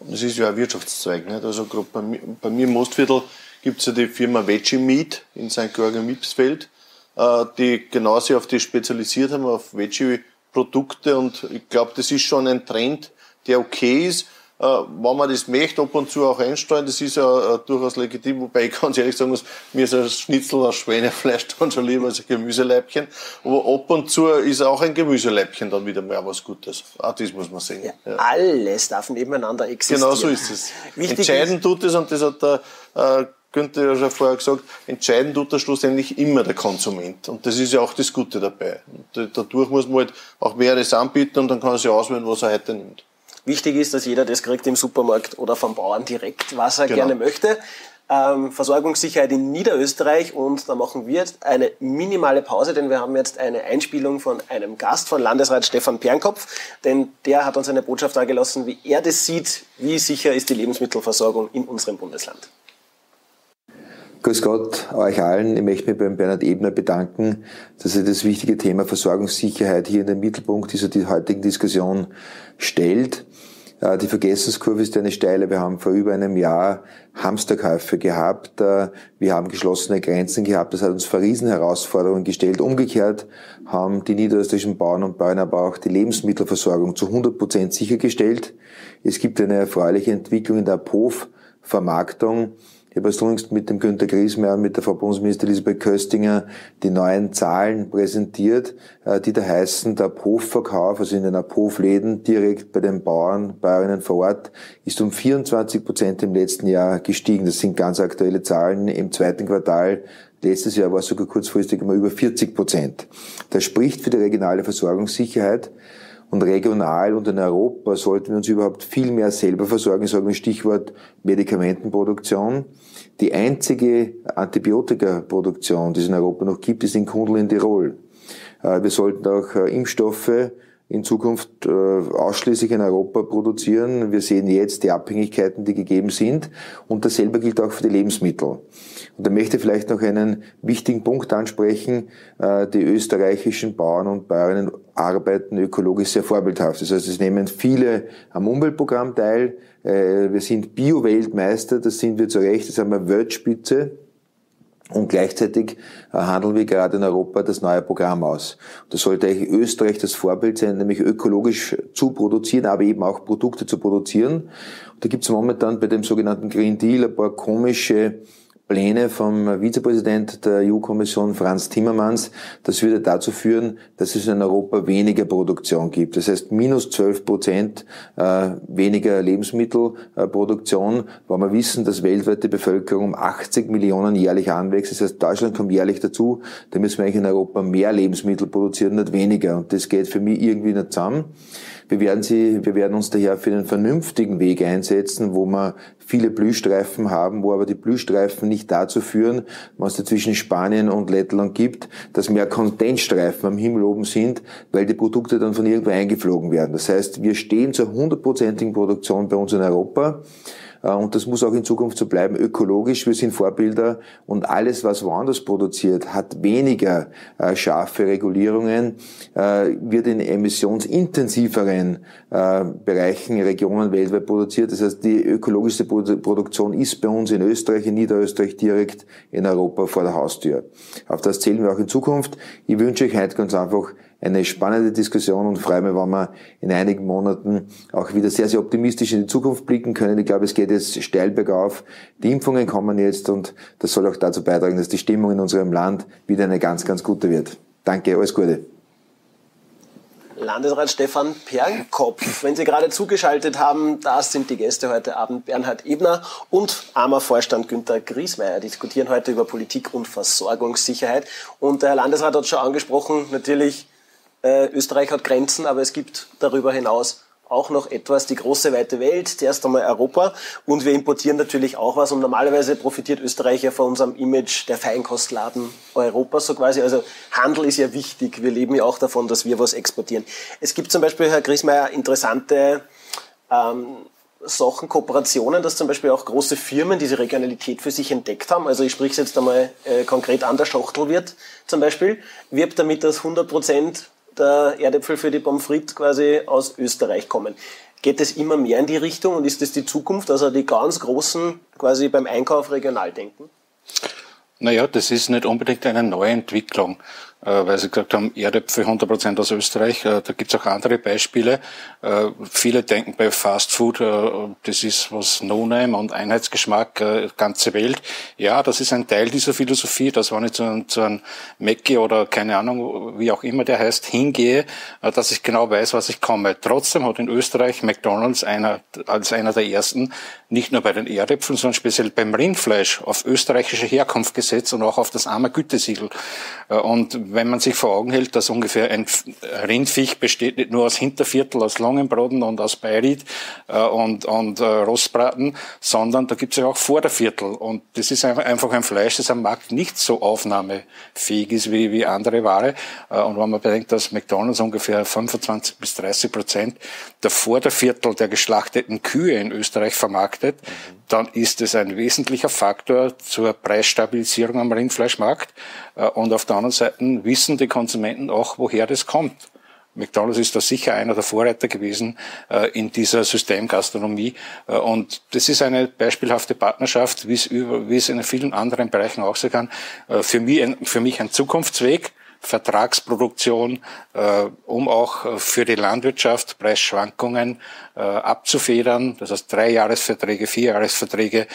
Das ist ja ein Wirtschaftszweig. Nicht? Also gerade bei, mir, bei mir im Mostviertel gibt es ja die Firma Veggie Meat in St. Georgen Mipsfeld, äh, die genau sich auf die spezialisiert haben, auf Veggie-Produkte. Und ich glaube, das ist schon ein Trend, der okay ist wenn man das möchte, ab und zu auch einsteuern, das ist ja äh, durchaus legitim, wobei ich ganz ehrlich sagen muss, mir ist ein Schnitzel aus Schweinefleisch dann schon lieber als ein Gemüseleibchen. Aber ab und zu ist auch ein Gemüseleibchen dann wieder mal was Gutes. Auch das muss man sehen. Ja, ja. Alles darf nebeneinander existieren. Genau so ist es. Entscheidend tut es, und das hat der äh, Günther ja schon vorher gesagt, entscheidend tut das schlussendlich immer der Konsument. Und das ist ja auch das Gute dabei. Und dadurch muss man halt auch mehreres anbieten und dann kann er sich auswählen, was er heute nimmt. Wichtig ist, dass jeder das kriegt im Supermarkt oder vom Bauern direkt, was er genau. gerne möchte. Ähm, Versorgungssicherheit in Niederösterreich und da machen wir jetzt eine minimale Pause, denn wir haben jetzt eine Einspielung von einem Gast von Landesrat Stefan Pernkopf, denn der hat uns eine Botschaft dargelassen, wie er das sieht, wie sicher ist die Lebensmittelversorgung in unserem Bundesland. Grüß Gott euch allen. Ich möchte mich beim Bernhard Ebner bedanken, dass er das wichtige Thema Versorgungssicherheit hier in den Mittelpunkt dieser heutigen Diskussion stellt. Äh, die Vergessenskurve ist eine steile. Wir haben vor über einem Jahr Hamsterkäufe gehabt. Äh, wir haben geschlossene Grenzen gehabt. Das hat uns vor Riesenherausforderungen gestellt. Umgekehrt haben die niederösterreichischen Bauern und Bauern aber auch die Lebensmittelversorgung zu 100 Prozent sichergestellt. Es gibt eine erfreuliche Entwicklung in der POF-Vermarktung. Ich habe erst jüngst mit dem Günter Griesmeier und mit der Frau Bundesministerin Elisabeth Köstinger die neuen Zahlen präsentiert, äh, die da heißen, der Hofverkauf, also in den Hofläden direkt bei den Bauern, Bäuerinnen vor Ort, ist um 24 Prozent im letzten Jahr gestiegen. Das sind ganz aktuelle Zahlen im zweiten Quartal Letztes Jahr war es sogar kurzfristig immer über 40 Prozent. Das spricht für die regionale Versorgungssicherheit. Und regional und in Europa sollten wir uns überhaupt viel mehr selber versorgen, sagen wir Stichwort Medikamentenproduktion. Die einzige Antibiotikaproduktion, die es in Europa noch gibt, ist in Kundl in Tirol. Äh, wir sollten auch äh, Impfstoffe in Zukunft äh, ausschließlich in Europa produzieren. Wir sehen jetzt die Abhängigkeiten, die gegeben sind. Und dasselbe gilt auch für die Lebensmittel. Und da möchte ich vielleicht noch einen wichtigen Punkt ansprechen. Äh, die österreichischen Bauern und Bäuerinnen arbeiten ökologisch sehr vorbildhaft. Das heißt, es nehmen viele am Umweltprogramm teil. Äh, wir sind Bio-Weltmeister, das sind wir zu Recht, das haben wir Weltspitze. Und gleichzeitig äh, handeln wir gerade in Europa das neue Programm aus. Das sollte eigentlich Österreich das Vorbild sein, nämlich ökologisch zu produzieren, aber eben auch Produkte zu produzieren. Und da gibt es momentan bei dem sogenannten Green Deal ein paar komische Pläne vom Vizepräsident der EU-Kommission Franz Timmermans, das würde dazu führen, dass es in Europa weniger Produktion gibt. Das heißt minus 12 Prozent äh, weniger Lebensmittelproduktion, weil wir wissen, dass weltweit die Bevölkerung um 80 Millionen jährlich anwächst. Das heißt, Deutschland kommt jährlich dazu. Da müssen wir eigentlich in Europa mehr Lebensmittel produzieren, nicht weniger. Und das geht für mich irgendwie nicht zusammen. Wir werden, sie, wir werden uns daher für einen vernünftigen Weg einsetzen, wo wir viele Blühstreifen haben, wo aber die Blühstreifen nicht dazu führen, was es zwischen Spanien und Lettland gibt, dass mehr Contentstreifen am Himmel oben sind, weil die Produkte dann von irgendwo eingeflogen werden. Das heißt, wir stehen zur hundertprozentigen Produktion bei uns in Europa. Äh, und das muss auch in Zukunft so bleiben, ökologisch. Wir sind Vorbilder und alles, was woanders produziert, hat weniger äh, scharfe Regulierungen, äh, wird in emissionsintensiveren Bereichen, Regionen weltweit produziert. Das heißt, die ökologischste Produktion ist bei uns in Österreich, in Niederösterreich direkt in Europa vor der Haustür. Auf das zählen wir auch in Zukunft. Ich wünsche euch heute ganz einfach eine spannende Diskussion und freue mich, wenn wir in einigen Monaten auch wieder sehr, sehr optimistisch in die Zukunft blicken können. Ich glaube, es geht jetzt steil bergauf. Die Impfungen kommen jetzt und das soll auch dazu beitragen, dass die Stimmung in unserem Land wieder eine ganz, ganz gute wird. Danke, alles Gute. Landesrat Stefan Pernkopf. Wenn Sie gerade zugeschaltet haben, das sind die Gäste heute Abend. Bernhard Ebner und armer Vorstand Günter Griesmeier diskutieren heute über Politik und Versorgungssicherheit. Und der Herr Landesrat hat schon angesprochen, natürlich äh, Österreich hat Grenzen, aber es gibt darüber hinaus auch noch etwas, die große weite Welt, zuerst einmal Europa und wir importieren natürlich auch was und normalerweise profitiert Österreich ja von unserem Image der Feinkostladen Europas so quasi. Also Handel ist ja wichtig, wir leben ja auch davon, dass wir was exportieren. Es gibt zum Beispiel, Herr Griesmeier, interessante ähm, Sachen, Kooperationen, dass zum Beispiel auch große Firmen diese Regionalität für sich entdeckt haben. Also ich spreche es jetzt einmal äh, konkret an, der Schachtelwirt zum Beispiel, wirbt damit, dass 100 Prozent der Erdäpfel für die Pommes frites quasi aus Österreich kommen. Geht es immer mehr in die Richtung und ist das die Zukunft, also die ganz Großen quasi beim Einkauf regional denken? Naja, das ist nicht unbedingt eine neue Entwicklung. Äh, weil Sie gesagt haben, Erdäpfel 100 Prozent aus Österreich. Äh, da gibt es auch andere Beispiele. Äh, viele denken bei Fast Food, das ist was No-Name und Einheitsgeschmack, ganze Welt. Ja, das ist ein Teil dieser Philosophie, dass wenn ich zu, zu einem Mackie oder keine Ahnung, wie auch immer der heißt, hingehe, dass ich genau weiß, was ich komme. Trotzdem hat in Österreich McDonalds einer, als einer der ersten nicht nur bei den Erdäpfeln, sondern speziell beim Rindfleisch auf österreichische Herkunft gesetzt und auch auf das arme Gütesiegel. Und wenn man sich vor Augen hält, dass ungefähr ein Rindviech besteht nicht nur aus Hinterviertel, aus Longenbraten und aus Beiried äh, und, und äh, Rostbraten, sondern da gibt es ja auch Vorderviertel. Und das ist einfach ein Fleisch, das am Markt nicht so aufnahmefähig ist wie, wie andere Ware. Äh, und wenn man bedenkt, dass McDonalds ungefähr 25 bis 30 Prozent der Vorderviertel der geschlachteten Kühe in Österreich vermarktet, mhm dann ist es ein wesentlicher Faktor zur Preisstabilisierung am Rindfleischmarkt. Äh, und auf der anderen Seite wissen die Konsumenten auch, woher das kommt. McDonald's ist da sicher einer der Vorreiter gewesen äh, in dieser Systemgastronomie. Äh, und das ist eine beispielhafte Partnerschaft, wie es, in vielen anderen Bereichen auch sein kann. für, mich ein, für mich ein Zukunftsweg. Vertragsproduktion, äh, um auch äh, für die Landwirtschaft Preisschwankungen äh, abzufedern. Das heißt drei Jahresverträge, vier Jahresverträge.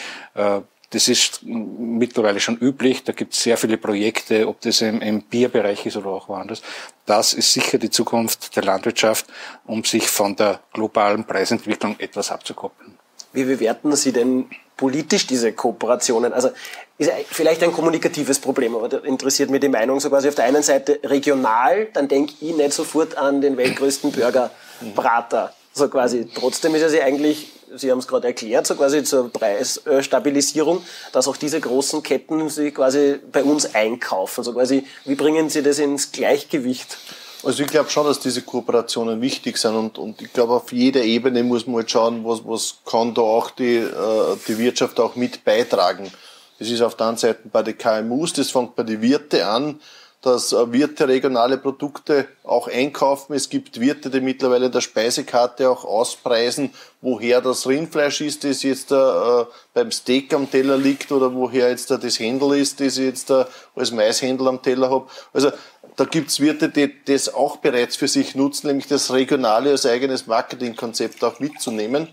Das ist mittlerweile schon üblich. Da gibt es sehr viele Projekte, ob das im, im Bierbereich ist oder auch woanders. Das ist sicher die Zukunft der Landwirtschaft, um sich von der globalen Preisentwicklung etwas abzukoppeln. Wie bewerten Sie denn politisch diese Kooperationen? Also ist vielleicht ein kommunikatives Problem, aber da interessiert mich die Meinung so quasi auf der einen Seite regional, dann denke ich nicht sofort an den weltgrößten Burgerbrater. So quasi. Trotzdem ist es ja eigentlich, Sie haben es gerade erklärt, so quasi zur Preisstabilisierung, dass auch diese großen Ketten sie quasi bei uns einkaufen. So quasi, wie bringen Sie das ins Gleichgewicht? Also ich glaube schon, dass diese Kooperationen wichtig sind und, und ich glaube auf jeder Ebene muss man halt schauen, was, was kann da auch die, äh, die Wirtschaft auch mit beitragen. Das ist auf der einen Seite bei den KMUs, das fängt bei den Wirte an, dass äh, Wirte regionale Produkte auch einkaufen. Es gibt Wirte, die mittlerweile der Speisekarte auch auspreisen, woher das Rindfleisch ist, das jetzt äh, beim Steak am Teller liegt oder woher jetzt äh, das Händel ist, das ich jetzt äh, als Maishändel am Teller habe. Also da gibt's Wirte, die das auch bereits für sich nutzen, nämlich das Regionale als eigenes Marketingkonzept auch mitzunehmen.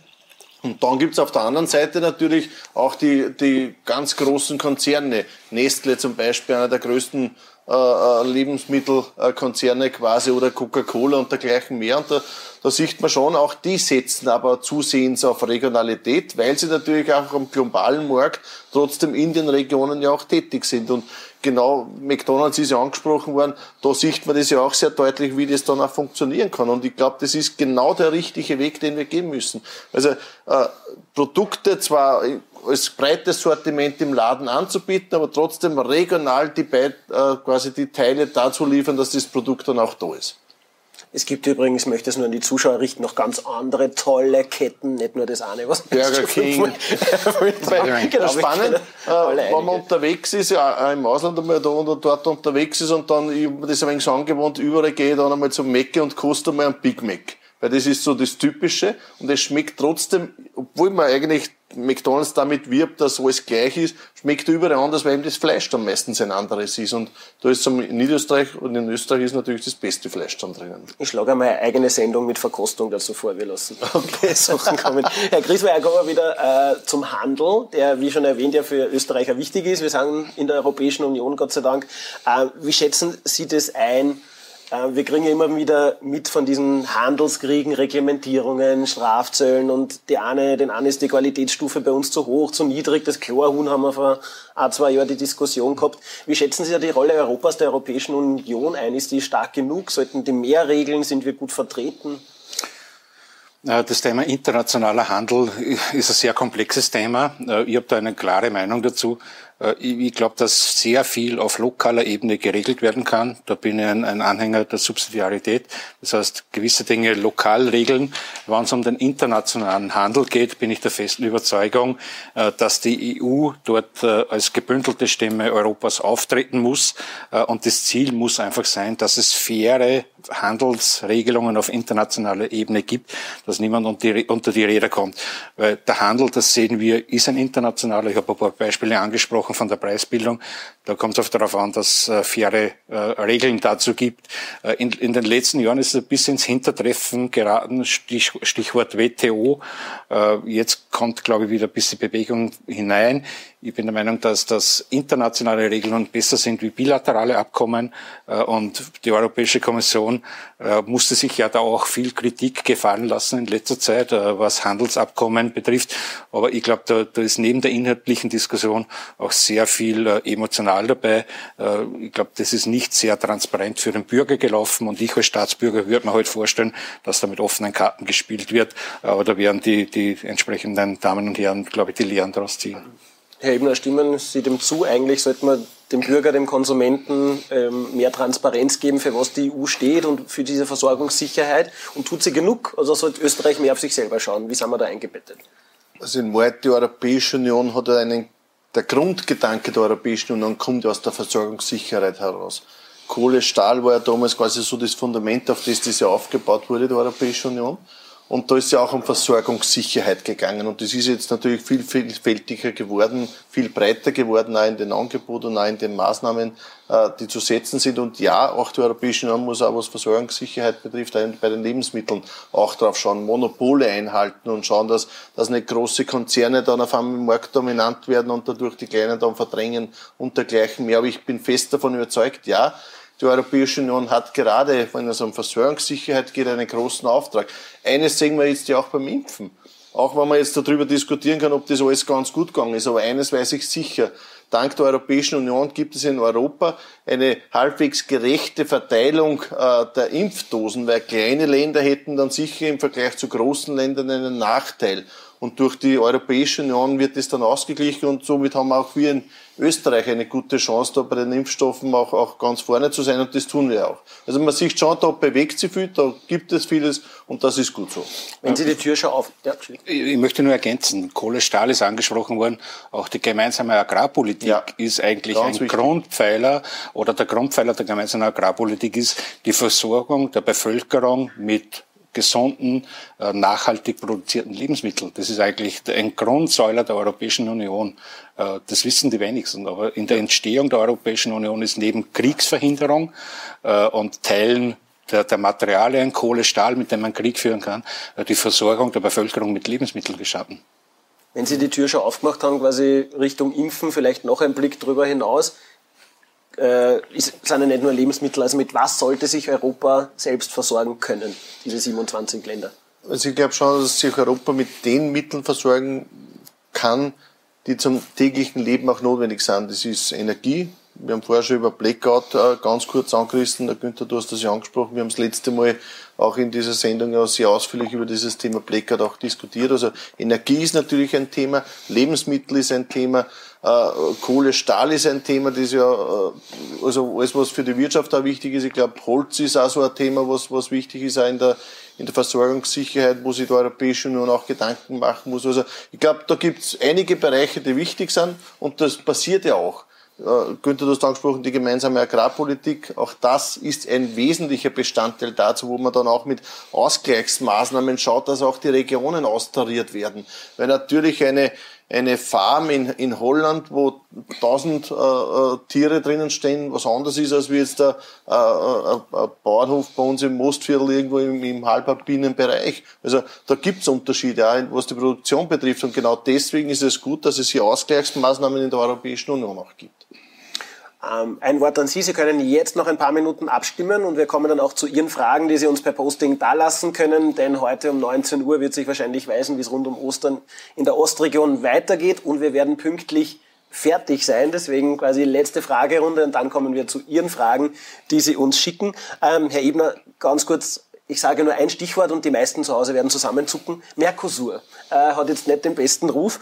Und dann gibt's auf der anderen Seite natürlich auch die, die ganz großen Konzerne. Nestle zum Beispiel, einer der größten Lebensmittelkonzerne quasi oder Coca-Cola und dergleichen mehr. Und da, da sieht man schon, auch die setzen aber zusehends auf Regionalität, weil sie natürlich auch am globalen Markt trotzdem in den Regionen ja auch tätig sind. Und genau McDonalds ist ja angesprochen worden, da sieht man das ja auch sehr deutlich, wie das dann auch funktionieren kann. Und ich glaube, das ist genau der richtige Weg, den wir gehen müssen. Also äh, Produkte zwar als breites Sortiment im Laden anzubieten, aber trotzdem regional die, äh, quasi die Teile dazu liefern, dass das Produkt dann auch da ist. Es gibt übrigens, ich möchte es nur an die Zuschauer richten, noch ganz andere tolle Ketten, nicht nur das eine, was Burger King. genau, spannend, äh, wenn man unterwegs ist, ja, im Ausland einmal da und dort unterwegs ist und dann, ich das ein wenig angewohnt, überall gehe dann einmal zum Mecke und koste mal ein Big Mac. Weil das ist so das Typische und es schmeckt trotzdem, obwohl man eigentlich McDonalds damit wirbt, dass alles gleich ist, schmeckt überall anders, weil eben das Fleisch dann meistens ein anderes ist. Und da ist in Niederösterreich und in Österreich ist natürlich das beste Fleisch dann drinnen. Ich schlage einmal eine eigene Sendung mit Verkostung dazu vor, wir lassen okay. Sachen kommen. Herr Griesmeier, kommen wir wieder äh, zum Handel, der, wie schon erwähnt, ja für Österreicher wichtig ist. Wir sind in der Europäischen Union, Gott sei Dank. Äh, wie schätzen Sie das ein? Äh, wir kriegen ja immer wieder mit von diesen Handelskriegen, Reglementierungen, Strafzöllen und die eine, den einen ist die Qualitätsstufe bei uns zu hoch, zu niedrig. Das Chlorhuhn haben wir vor ein, zwei Jahren die Diskussion gehabt. Wie schätzen Sie ja die Rolle Europas, der Europäischen Union ein? Ist die stark genug? Sollten die mehr regeln? Sind wir gut vertreten? Das Thema internationaler Handel ist ein sehr komplexes Thema. Ich habe da eine klare Meinung dazu. Äh, ich glaube, dass sehr viel auf lokaler Ebene geregelt werden kann. Da bin ich ein, Anhänger der Subsidiarität. Das heißt, gewisse Dinge lokal regeln. Wenn es um den internationalen Handel geht, bin ich der festen Überzeugung, äh, dass die EU dort äh, als gebündelte Stimme Europas auftreten muss. Und das Ziel muss einfach sein, dass es faire Handelsregelungen auf internationaler Ebene gibt, dass niemand unter die Räder kommt. Weil der Handel, das sehen wir, ist ein internationaler. Ich habe ein paar Beispiele angesprochen von der Preisbildung. Da kommt es oft darauf an, dass äh, faire äh, Regeln dazu gibt. Äh, in, in, den letzten Jahren ist es ein bisschen ins Hintertreffen geraten, Stich, Stichwort WTO. Äh, jetzt kommt, glaube ich, wieder ein bisschen Bewegung hinein. Ich bin der Meinung, dass das internationale Regelungen besser sind wie bilaterale Abkommen. Äh, und die Europäische Kommission äh, musste sich ja da auch viel Kritik gefallen lassen in letzter Zeit, was Handelsabkommen betrifft. Aber ich glaube, da, da ist neben der inhaltlichen Diskussion auch sehr viel emotional dabei. Ich glaube, das ist nicht sehr transparent für den Bürger gelaufen. Und ich als Staatsbürger würde mir halt vorstellen, dass da mit offenen Karten gespielt wird. Aber da werden die, die entsprechenden Damen und Herren, glaube ich, die Lehren daraus ziehen. Herr Ebner, stimmen Sie dem zu? Eigentlich sollte man dem Bürger, dem Konsumenten ähm, mehr Transparenz geben, für was die EU steht und für diese Versorgungssicherheit. Und tut sie genug? Also sollte Österreich mehr auf sich selber schauen? Wie sind wir da eingebettet? Also in Wahrheit, die Europäische Union hat einen, der Grundgedanke der Europäischen Union kommt aus der Versorgungssicherheit heraus. Kohle, Stahl war ja damals quasi so das Fundament, auf das das ja aufgebaut wurde, die Europäische Union. Und da ist ja auch um Versorgungssicherheit gegangen. Und das ist jetzt natürlich viel vielfältiger geworden, viel breiter geworden, auch in den Angeboten auch in den Maßnahmen, äh, die zu setzen sind. Und ja, auch die Europäische Union muss auch was Versorgungssicherheit betrifft, bei den Lebensmitteln auch drauf schauen, Monopole einhalten und schauen, dass, dass nicht große Konzerne dann auf einmal im Markt dominant werden und dadurch die Kleinen dann verdrängen und dergleichen mehr. Aber ich bin fest davon überzeugt, ja, die Europäische Union hat gerade, wenn es um Versorgungssicherheit geht, einen großen Auftrag. Eines sehen wir jetzt ja auch beim Impfen. Auch wenn man jetzt darüber diskutieren kann, ob das alles ganz gut gegangen ist. Aber eines weiß ich sicher. Dank der Europäischen Union gibt es in Europa eine halbwegs gerechte Verteilung äh, der Impfdosen, weil kleine Länder hätten dann sicher im Vergleich zu großen Ländern einen Nachteil. Und durch die Europäische Union wird es dann ausgeglichen und somit haben auch wir in Österreich eine gute Chance, da bei den Impfstoffen auch, auch ganz vorne zu sein und das tun wir auch. Also man sieht schon, da bewegt sich viel, da gibt es vieles und das ist gut so. Wenn Sie die Tür schon auf... Ja, ich möchte nur ergänzen, Kohle, Stahl ist angesprochen worden, auch die gemeinsame Agrarpolitik ja, ist eigentlich ein wichtig. Grundpfeiler oder der Grundpfeiler der gemeinsamen Agrarpolitik ist die Versorgung der Bevölkerung mit gesunden, äh, nachhaltig produzierten Lebensmittel. Das ist eigentlich ein Grundsäuler der Europäischen Union. Äh, das wissen die wenigsten. Aber in der Entstehung der Europäischen Union ist neben Kriegsverhinderung äh, und Teilen der, der Materialien, Kohle, Stahl, mit dem man Krieg führen kann, die Versorgung der Bevölkerung mit Lebensmitteln geschaffen. Wenn Sie die Tür schon aufgemacht haben, quasi Richtung Impfen, vielleicht noch ein Blick darüber hinaus äh, sind ja nicht nur Lebensmittel, also mit was sollte sich Europa selbst versorgen können, diese 27 Länder? Also ich glaube schon, dass sich Europa mit den Mitteln versorgen kann, die zum täglichen Leben auch notwendig sind. Das ist Energie. Wir haben vorher schon über Blackout äh, ganz kurz angerissen. Der Günther, du hast das ja angesprochen. Wir haben das letzte Mal auch in dieser Sendung ja sehr ausführlich über dieses Thema Blackout auch diskutiert. Also Energie ist natürlich ein Thema, Lebensmittel ist ein Thema, äh, Kohle, Stahl ist ein Thema, das ja, äh, also alles, was für die Wirtschaft auch wichtig ist. Ich glaube, Holz ist auch so ein Thema, was, was wichtig ist auch in der, in der Versorgungssicherheit, wo sich die Europäische Union auch Gedanken machen muss. Also ich glaube, da gibt es einige Bereiche, die wichtig sind und das passiert ja auch. Günther, du hast angesprochen, die gemeinsame Agrarpolitik. Auch das ist ein wesentlicher Bestandteil dazu, wo man dann auch mit Ausgleichsmaßnahmen schaut, dass auch die Regionen austariert werden. Weil natürlich eine, eine Farm in, in Holland, wo tausend äh, äh, Tiere drinnen stehen, was anders ist als wie jetzt der äh, äh, Bauernhof bei uns im Mostviertel irgendwo im, im halbalpinen Bereich. Also da gibt's Unterschiede, auch was die Produktion betrifft. Und genau deswegen ist es gut, dass es hier Ausgleichsmaßnahmen in der Europäischen Union auch gibt. Ähm, ein Wort an Sie. Sie können jetzt noch ein paar Minuten abstimmen und wir kommen dann auch zu Ihren Fragen, die Sie uns per Posting dalassen können, denn heute um 19 Uhr wird sich wahrscheinlich weisen, wie es rund um Ostern in der Ostregion weitergeht und wir werden pünktlich fertig sein. Deswegen quasi letzte Fragerunde und dann kommen wir zu Ihren Fragen, die Sie uns schicken. Ähm, Herr Ebner, ganz kurz, ich sage nur ein Stichwort und die meisten zu Hause werden zusammenzucken. Mercosur äh, hat jetzt nicht den besten Ruf.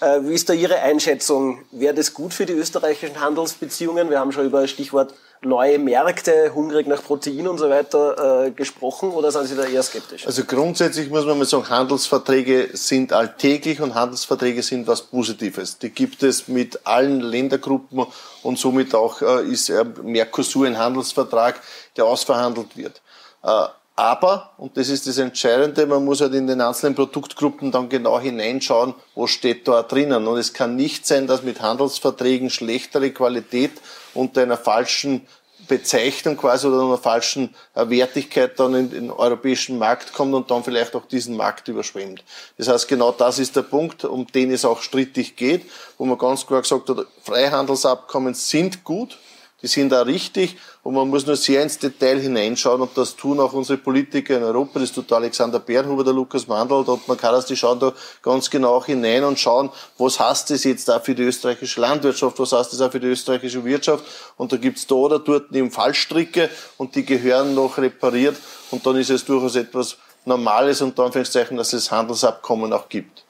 Äh, wie ist da Ihre Einschätzung? Wäre das gut für die österreichischen Handelsbeziehungen? Wir haben schon über Stichwort neue Märkte, hungrig nach Protein und so weiter äh, gesprochen oder sind Sie da eher skeptisch? Also grundsätzlich muss man mal sagen, Handelsverträge sind alltäglich und Handelsverträge sind was Positives. Die gibt es mit allen Ländergruppen und somit auch äh, ist Mercosur ein Handelsvertrag, der ausverhandelt wird. Äh, aber, und das ist das Entscheidende, man muss halt in den einzelnen Produktgruppen dann genau hineinschauen, wo steht da drinnen. Und es kann nicht sein, dass mit Handelsverträgen schlechtere Qualität unter einer falschen Bezeichnung quasi oder einer falschen Wertigkeit dann in den europäischen Markt kommt und dann vielleicht auch diesen Markt überschwemmt. Das heißt, genau das ist der Punkt, um den es auch strittig geht, wo man ganz klar gesagt hat, Freihandelsabkommen sind gut, die sind da richtig und man muss nur sehr ins Detail hineinschauen und das tun auch unsere Politiker in Europa. Das tut Alexander Bernhuber, der Lukas Mandl, der Ottmar Karas, die schauen da ganz genau hinein und schauen, was heißt das jetzt da für die österreichische Landwirtschaft, was heißt das auch für die österreichische Wirtschaft und da gibt's da oder dort eben Fallstricke und die gehören noch repariert und dann ist es durchaus etwas Normales und Anführungszeichen, dass es Handelsabkommen auch gibt.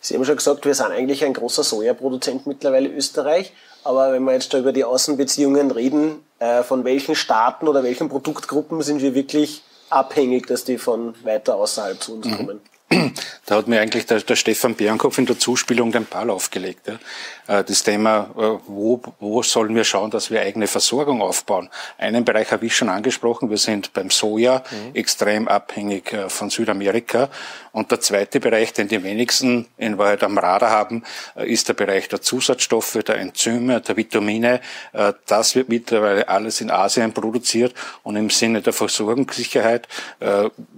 Sie haben schon gesagt, wir sind eigentlich ein großer Sojaproduzent mittlerweile Österreich. Aber wenn wir jetzt da über die Außenbeziehungen reden, äh, von welchen Staaten oder welchen Produktgruppen sind wir wirklich abhängig, dass die von weiter außerhalb zu uns mhm. kommen? Da hat mir eigentlich der, der Stefan Bernkopf in der Zuspielung den Ball aufgelegt. Ja. Äh, das Thema, äh, wo, wo sollen wir schauen, dass wir eigene Versorgung aufbauen? Einen Bereich habe ich schon angesprochen. Wir sind beim Soja mhm. extrem abhängig äh, von Südamerika. Und der zweite Bereich, den die wenigsten in Wahrheit am Radar haben, ist der Bereich der Zusatzstoffe, der Enzyme, der Vitamine. Das wird mittlerweile alles in Asien produziert und im Sinne der Versorgungssicherheit.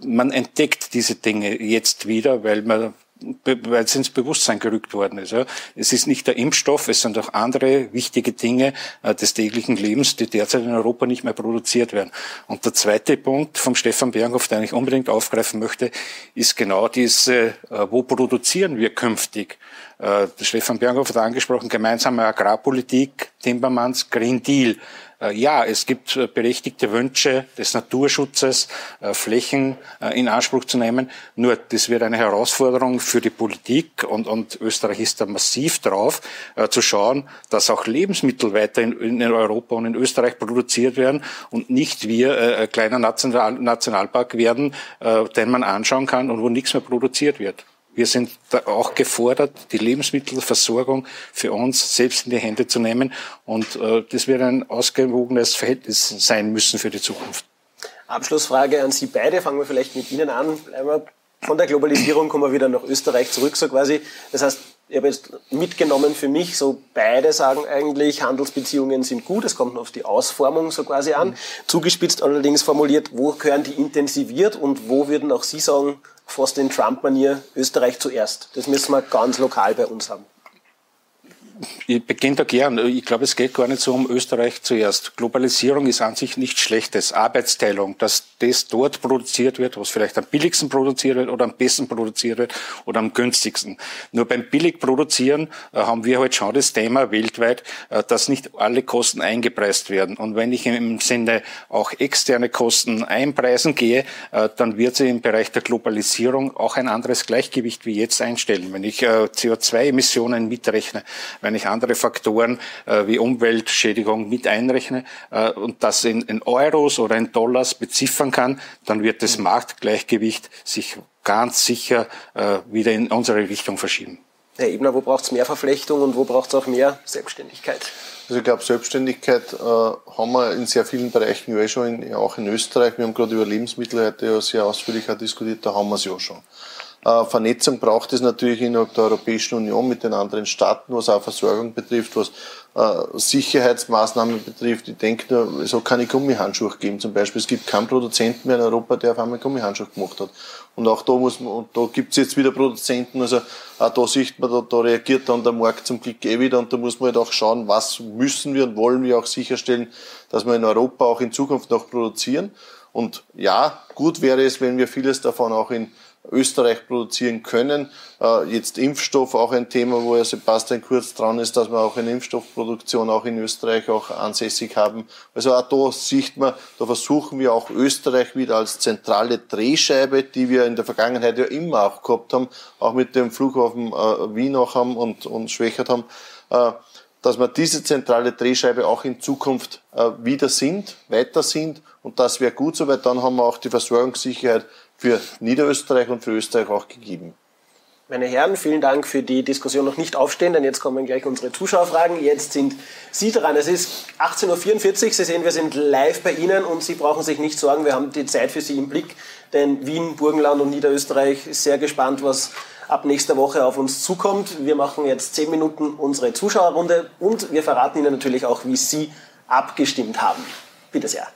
Man entdeckt diese Dinge jetzt wieder, weil man weil es ins Bewusstsein gerückt worden ist. Es ist nicht der Impfstoff, es sind auch andere wichtige Dinge äh, des täglichen Lebens, die derzeit in Europa nicht mehr produziert werden. Und der zweite Punkt vom Stefan Berghoff, den ich unbedingt aufgreifen möchte, ist genau diese, äh, wo produzieren wir künftig? Äh, Stefan Berghoff hat angesprochen, gemeinsame Agrarpolitik, Timmermans, Green Deal. Äh, ja, es gibt äh, berechtigte Wünsche des Naturschutzes, äh, Flächen in Anspruch zu nehmen. Nur das wird eine Herausforderung für die Politik und, und Österreich ist da massiv drauf, zu schauen, dass auch Lebensmittel weiter in, in Europa und in Österreich produziert werden und nicht wir ein kleiner National, Nationalpark werden, den man anschauen kann und wo nichts mehr produziert wird. Wir sind da auch gefordert, die Lebensmittelversorgung für uns selbst in die Hände zu nehmen. Und äh, das wird ein ausgewogenes Verhältnis sein müssen für die Zukunft. Abschlussfrage an Sie beide. Fangen wir vielleicht mit Ihnen an. Bleiben wir von der Globalisierung kommen wir wieder nach Österreich zurück, so quasi. Das heißt, ich habe jetzt mitgenommen für mich, so beide sagen eigentlich, Handelsbeziehungen sind gut, es kommt nur auf die Ausformung so quasi an. Mhm. Zugespitzt allerdings formuliert, wo gehören die intensiviert und wo würden auch Sie sagen, fast in Trump-Manier Österreich zuerst. Das müssen wir ganz lokal bei uns haben ich beginne da gern. Ich glaube, es geht gar nicht so um Österreich zuerst. Globalisierung ist an sich nichts Schlechtes. Arbeitsteilung, dass das dort produziert wird, was vielleicht am billigsten produziert wird oder am besten produziert wird oder am günstigsten. Nur beim billig produzieren äh, haben wir halt schon das Thema weltweit, äh, dass nicht alle Kosten eingepreist werden. Und wenn ich im Sinne auch externe Kosten einpreisen gehe, äh, dann wird sie im Bereich der Globalisierung auch ein anderes Gleichgewicht wie jetzt einstellen. Wenn ich CO2-Emissionen mitrechne, wenn ich andere Faktoren äh, wie Umweltschädigung mit einrechne äh, und das in, in Euros oder in Dollars beziffern kann, dann wird das Marktgleichgewicht sich ganz sicher äh, wieder in unsere Richtung verschieben. Herr Ebner, wo braucht es mehr Verflechtung und wo braucht es auch mehr Selbstständigkeit? Also ich glaube, Selbstständigkeit äh, haben wir in sehr vielen Bereichen ja schon, in, auch in Österreich. Wir haben gerade über Lebensmittel heute ja sehr ausführlich diskutiert, da haben wir es ja schon. Äh, Vernetzung braucht es natürlich innerhalb der Europäischen Union mit den anderen Staaten, was auch Versorgung betrifft, was äh, Sicherheitsmaßnahmen betrifft. Ich denke nur, es hat keine Gummihandschuhe geben zum Beispiel. Es gibt keinen Produzenten mehr in Europa, der auf einmal Gummihandschuhe gemacht hat. Und auch da muss man, und da gibt es jetzt wieder Produzenten, also auch da sieht man, da, da reagiert dann der Markt zum Glück eh wieder und da muss man halt auch schauen, was müssen wir und wollen wir auch sicherstellen, dass wir in Europa auch in Zukunft noch produzieren. Und ja, gut wäre es, wenn wir vieles davon auch in Österreich produzieren können. Äh, jetzt Impfstoff auch ein Thema, wo Herr Sebastian Kurz dran ist, dass wir auch eine Impfstoffproduktion auch in Österreich auch ansässig haben. Also auch da sieht man, da versuchen wir auch Österreich wieder als zentrale Drehscheibe, die wir in der Vergangenheit ja immer auch gehabt haben, auch mit dem Flughafen äh, Wien auch haben und, und Schwächert haben, äh, dass wir diese zentrale Drehscheibe auch in Zukunft wieder sind, weiter sind. Und das wäre gut so, weil dann haben wir auch die Versorgungssicherheit für Niederösterreich und für Österreich auch gegeben. Meine Herren, vielen Dank für die Diskussion noch nicht aufstehen, denn jetzt kommen gleich unsere Zuschauerfragen. Jetzt sind Sie dran. Es ist 18.44 Uhr. Sie sehen, wir sind live bei Ihnen und Sie brauchen sich nicht sorgen. Wir haben die Zeit für Sie im Blick, denn Wien, Burgenland und Niederösterreich ist sehr gespannt, was ab nächster Woche auf uns zukommt. Wir machen jetzt zehn Minuten unsere Zuschauerrunde und wir verraten Ihnen natürlich auch, wie Sie abgestimmt haben. Bitte sehr.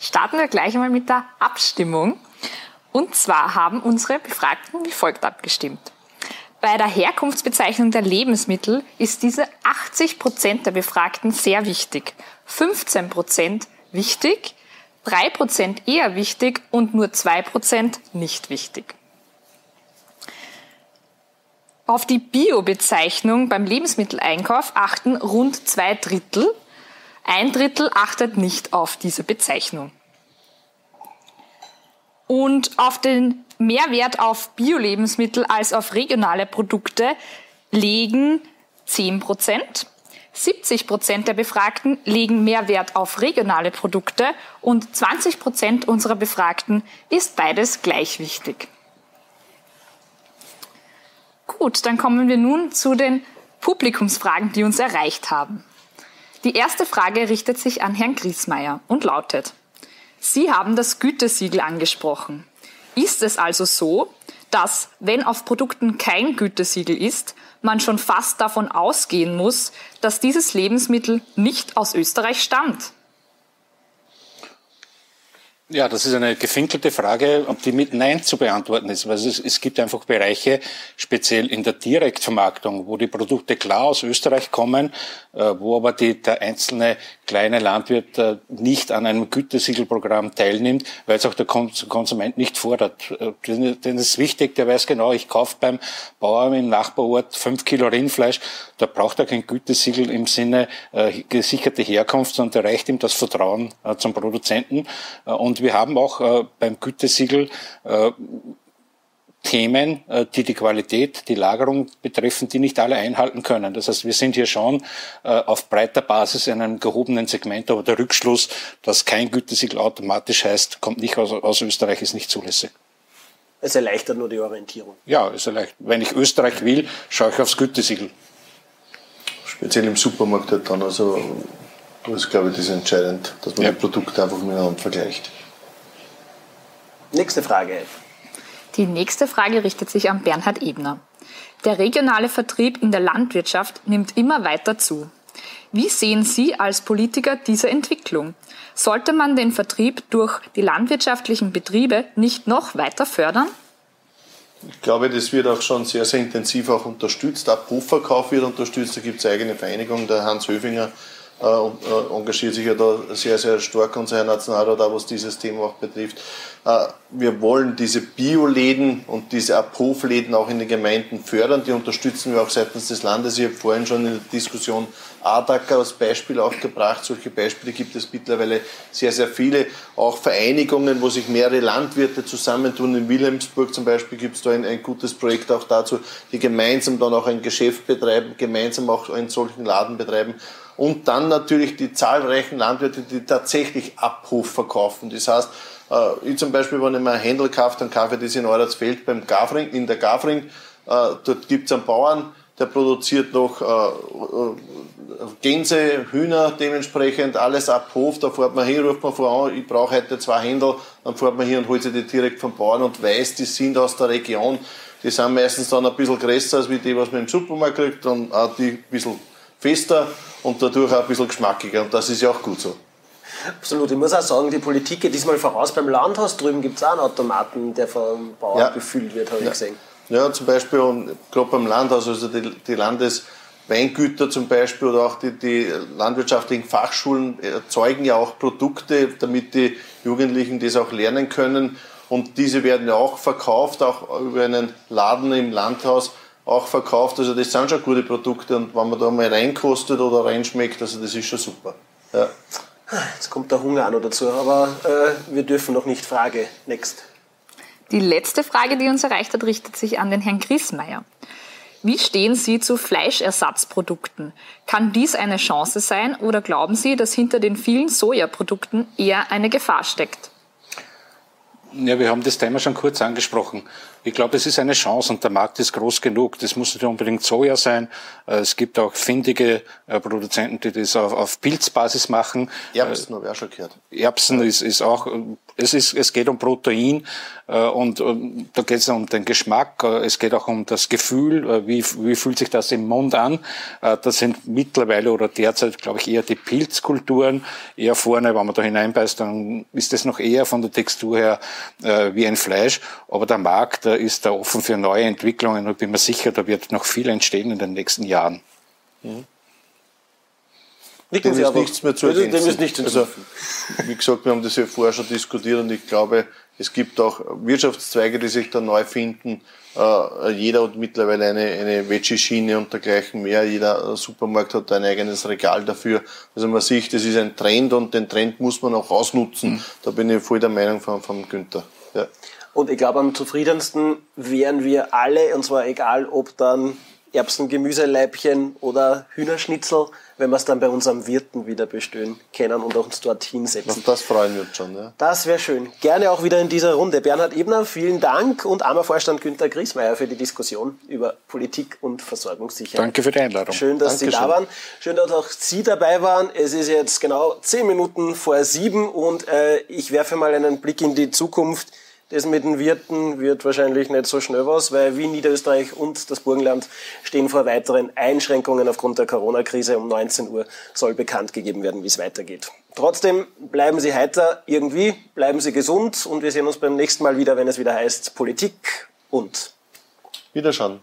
Starten wir gleich einmal mit der Abstimmung. Und zwar haben unsere Befragten wie folgt abgestimmt. Bei der Herkunftsbezeichnung der Lebensmittel ist diese 80 Prozent der Befragten sehr wichtig, 15 Prozent wichtig, 3 Prozent eher wichtig und nur 2 Prozent nicht wichtig. Auf die Bio-Bezeichnung beim Lebensmitteleinkauf achten rund zwei Drittel. Ein Drittel achtet nicht auf diese Bezeichnung. Und auf den Mehrwert auf Bio-Lebensmittel als auf regionale Produkte legen 10 Prozent. 70 Prozent der Befragten legen mehr Wert auf regionale Produkte und 20 Prozent unserer Befragten ist beides gleich wichtig. Gut, dann kommen wir nun zu den Publikumsfragen, die uns erreicht haben. Die erste Frage richtet sich an Herrn Griesmeier und lautet, Sie haben das Gütesiegel angesprochen. Ist es also so, dass, wenn auf Produkten kein Gütesiegel ist, man schon fast davon ausgehen muss, dass dieses Lebensmittel nicht aus Österreich stammt? Ja, das ist eine gefinkelte Frage, die mit Nein zu beantworten ist. Weil es, es gibt einfach Bereiche, speziell in der Direktvermarktung, wo die Produkte klar aus Österreich kommen, äh, wo aber die, der einzelne kleine Landwirt äh, nicht an einem Gütesiegelprogramm teilnimmt, weil es auch der Konsument nicht fordert. Äh, denn es ist wichtig, der weiß genau, ich kaufe beim Bauern im Nachbarort fünf Kilo Rindfleisch, da braucht er kein Gütesiegel im Sinne gesicherte Herkunft, sondern da reicht ihm das Vertrauen zum Produzenten. und und wir haben auch äh, beim Gütesiegel äh, Themen, äh, die die Qualität, die Lagerung betreffen, die nicht alle einhalten können. Das heißt, wir sind hier schon auf breiter Basis in einem gehobenen Segment, aber der Rückschluss, dass kein Gütesiegel automatisch heißt, kommt nicht aus, aus Österreich, ist nicht zulässig. Es erleichtert nur die Orientierung. Ja, es erleichtert. Wenn ich Österreich will, schaue ich aufs Gütesiegel. Speziell im Supermarkt halt dann. Also, das ist, glaube ich, das ist entscheidend, dass man ja. die Produkte einfach miteinander vergleicht. Nächste Frage. Die nächste Frage richtet sich an Bernhard Ebner. Der regionale Vertrieb in der Landwirtschaft nimmt immer weiter zu. Wie sehen Sie als Politiker diese Entwicklung? Sollte man den Vertrieb durch die landwirtschaftlichen Betriebe nicht noch weiter fördern? Ich glaube, das wird auch schon sehr, sehr intensiv auch unterstützt. Auch Hofverkauf wird unterstützt. Da gibt es eigene Vereinigungen. Der Hans Höfinger äh, äh, engagiert sich ja da sehr, sehr stark, unser Herr Nationalrat, auch was dieses Thema auch betrifft. Äh, wir wollen diese Bioläden und diese Abhofläden auch in den Gemeinden fördern. Die unterstützen wir auch seitens des Landes. Ich habe vorhin schon in der Diskussion Adacker als Beispiel auch gebracht. Solche Beispiele gibt es mittlerweile sehr, sehr viele. Auch Vereinigungen, wo sich mehrere Landwirte zusammentun. In Wilhelmsburg zum Beispiel gibt es da ein, ein gutes Projekt auch dazu, die gemeinsam dann auch ein Geschäft betreiben, gemeinsam auch einen solchen Laden betreiben und dann natürlich die zahlreichen Landwirte, die tatsächlich Abruf verkaufen. Das heißt, äh, ich zum Beispiel, wenn ich mir ein Händel kaufe, dann kaufe ich das in Euratsfeld beim Gafring, in der Gafring. Äh, dort gibt es einen Bauern, der produziert noch äh, Gänse, Hühner dementsprechend, alles ab Hof. Da fährt man hin, ruft man vor ich brauche heute zwei Händel. Dann fährt man hier und holt sich die direkt vom Bauern und weiß, die sind aus der Region. Die sind meistens dann ein bisschen größer als die, was man im Supermarkt kriegt, dann auch die ein bisschen fester und dadurch auch ein bisschen geschmackiger. Und das ist ja auch gut so. Absolut. Ich muss auch sagen, die Politik geht diesmal voraus. Beim Landhaus drüben gibt es auch einen Automaten, der vom Bauern ja. befüllt wird, habe ja. ich gesehen. Ja, zum Beispiel, gerade beim Landhaus, also die, die Landesweingüter zum Beispiel oder auch die, die landwirtschaftlichen Fachschulen erzeugen ja auch Produkte, damit die Jugendlichen das auch lernen können. Und diese werden ja auch verkauft, auch über einen Laden im Landhaus auch verkauft. Also das sind schon gute Produkte und wenn man da mal reinkostet oder reinschmeckt, also das ist schon super. Ja. Jetzt kommt der Hunger auch noch dazu, aber äh, wir dürfen noch nicht. Frage, next. Die letzte Frage, die uns erreicht hat, richtet sich an den Herrn Griesmeier. Wie stehen Sie zu Fleischersatzprodukten? Kann dies eine Chance sein oder glauben Sie, dass hinter den vielen Sojaprodukten eher eine Gefahr steckt? Ja, wir haben das Thema schon kurz angesprochen. Ich glaube, es ist eine Chance und der Markt ist groß genug. Das muss nicht unbedingt Soja sein. Äh, es gibt auch findige äh, Produzenten, die das auf, auf Pilzbasis machen. Erbsen habe ich auch schon gehört. Erbsen ist, ist auch, es, ist, es geht um Protein äh, und da geht es um den Geschmack. Es geht auch um das Gefühl, wie, wie fühlt sich das im Mund an. Das sind mittlerweile oder derzeit, glaube ich, eher die Pilzkulturen. Eher vorne, wenn man da hineinbeißt, dann ist das noch eher von der Textur her wie ein Fleisch. Aber der Markt ist da offen für neue Entwicklungen und bin mir sicher, da wird noch viel entstehen in den nächsten Jahren. Mhm. Dem ist nichts mehr zu ergänzen. Dem ist nichts also, wie gesagt, wir haben das ja vorher schon diskutiert und ich glaube, es gibt auch Wirtschaftszweige, die sich da neu finden. Uh, jeder hat mittlerweile eine, eine Veggie-Schiene und dergleichen mehr. Jeder Supermarkt hat ein eigenes Regal dafür. Also man sieht, das ist ein Trend und den Trend muss man auch ausnutzen. Mhm. Da bin ich voll der Meinung von, von Günther. Ja. Und ich glaube, am zufriedensten wären wir alle, und zwar egal, ob dann Erbsen, Gemüseleibchen oder Hühnerschnitzel, wenn wir es dann bei unserem Wirten wieder bestellen können und uns dort hinsetzen. Auf das freuen wir uns schon, ja. Das wäre schön. Gerne auch wieder in dieser Runde. Bernhard Ebner, vielen Dank und AMA-Vorstand Günter Griesmeier für die Diskussion über Politik und Versorgungssicherheit. Danke für die Einladung. Schön, dass Dankeschön. Sie da waren. Schön, dass auch Sie dabei waren. Es ist jetzt genau zehn Minuten vor sieben und äh, ich werfe mal einen Blick in die Zukunft. Das mit den Wirten wird wahrscheinlich nicht so schnell was, weil Wien, Niederösterreich und das Burgenland stehen vor weiteren Einschränkungen aufgrund der Corona-Krise. Um 19 Uhr soll bekannt gegeben werden, wie es weitergeht. Trotzdem bleiben Sie heiter irgendwie, bleiben Sie gesund und wir sehen uns beim nächsten Mal wieder, wenn es wieder heißt Politik und Wiederschauen.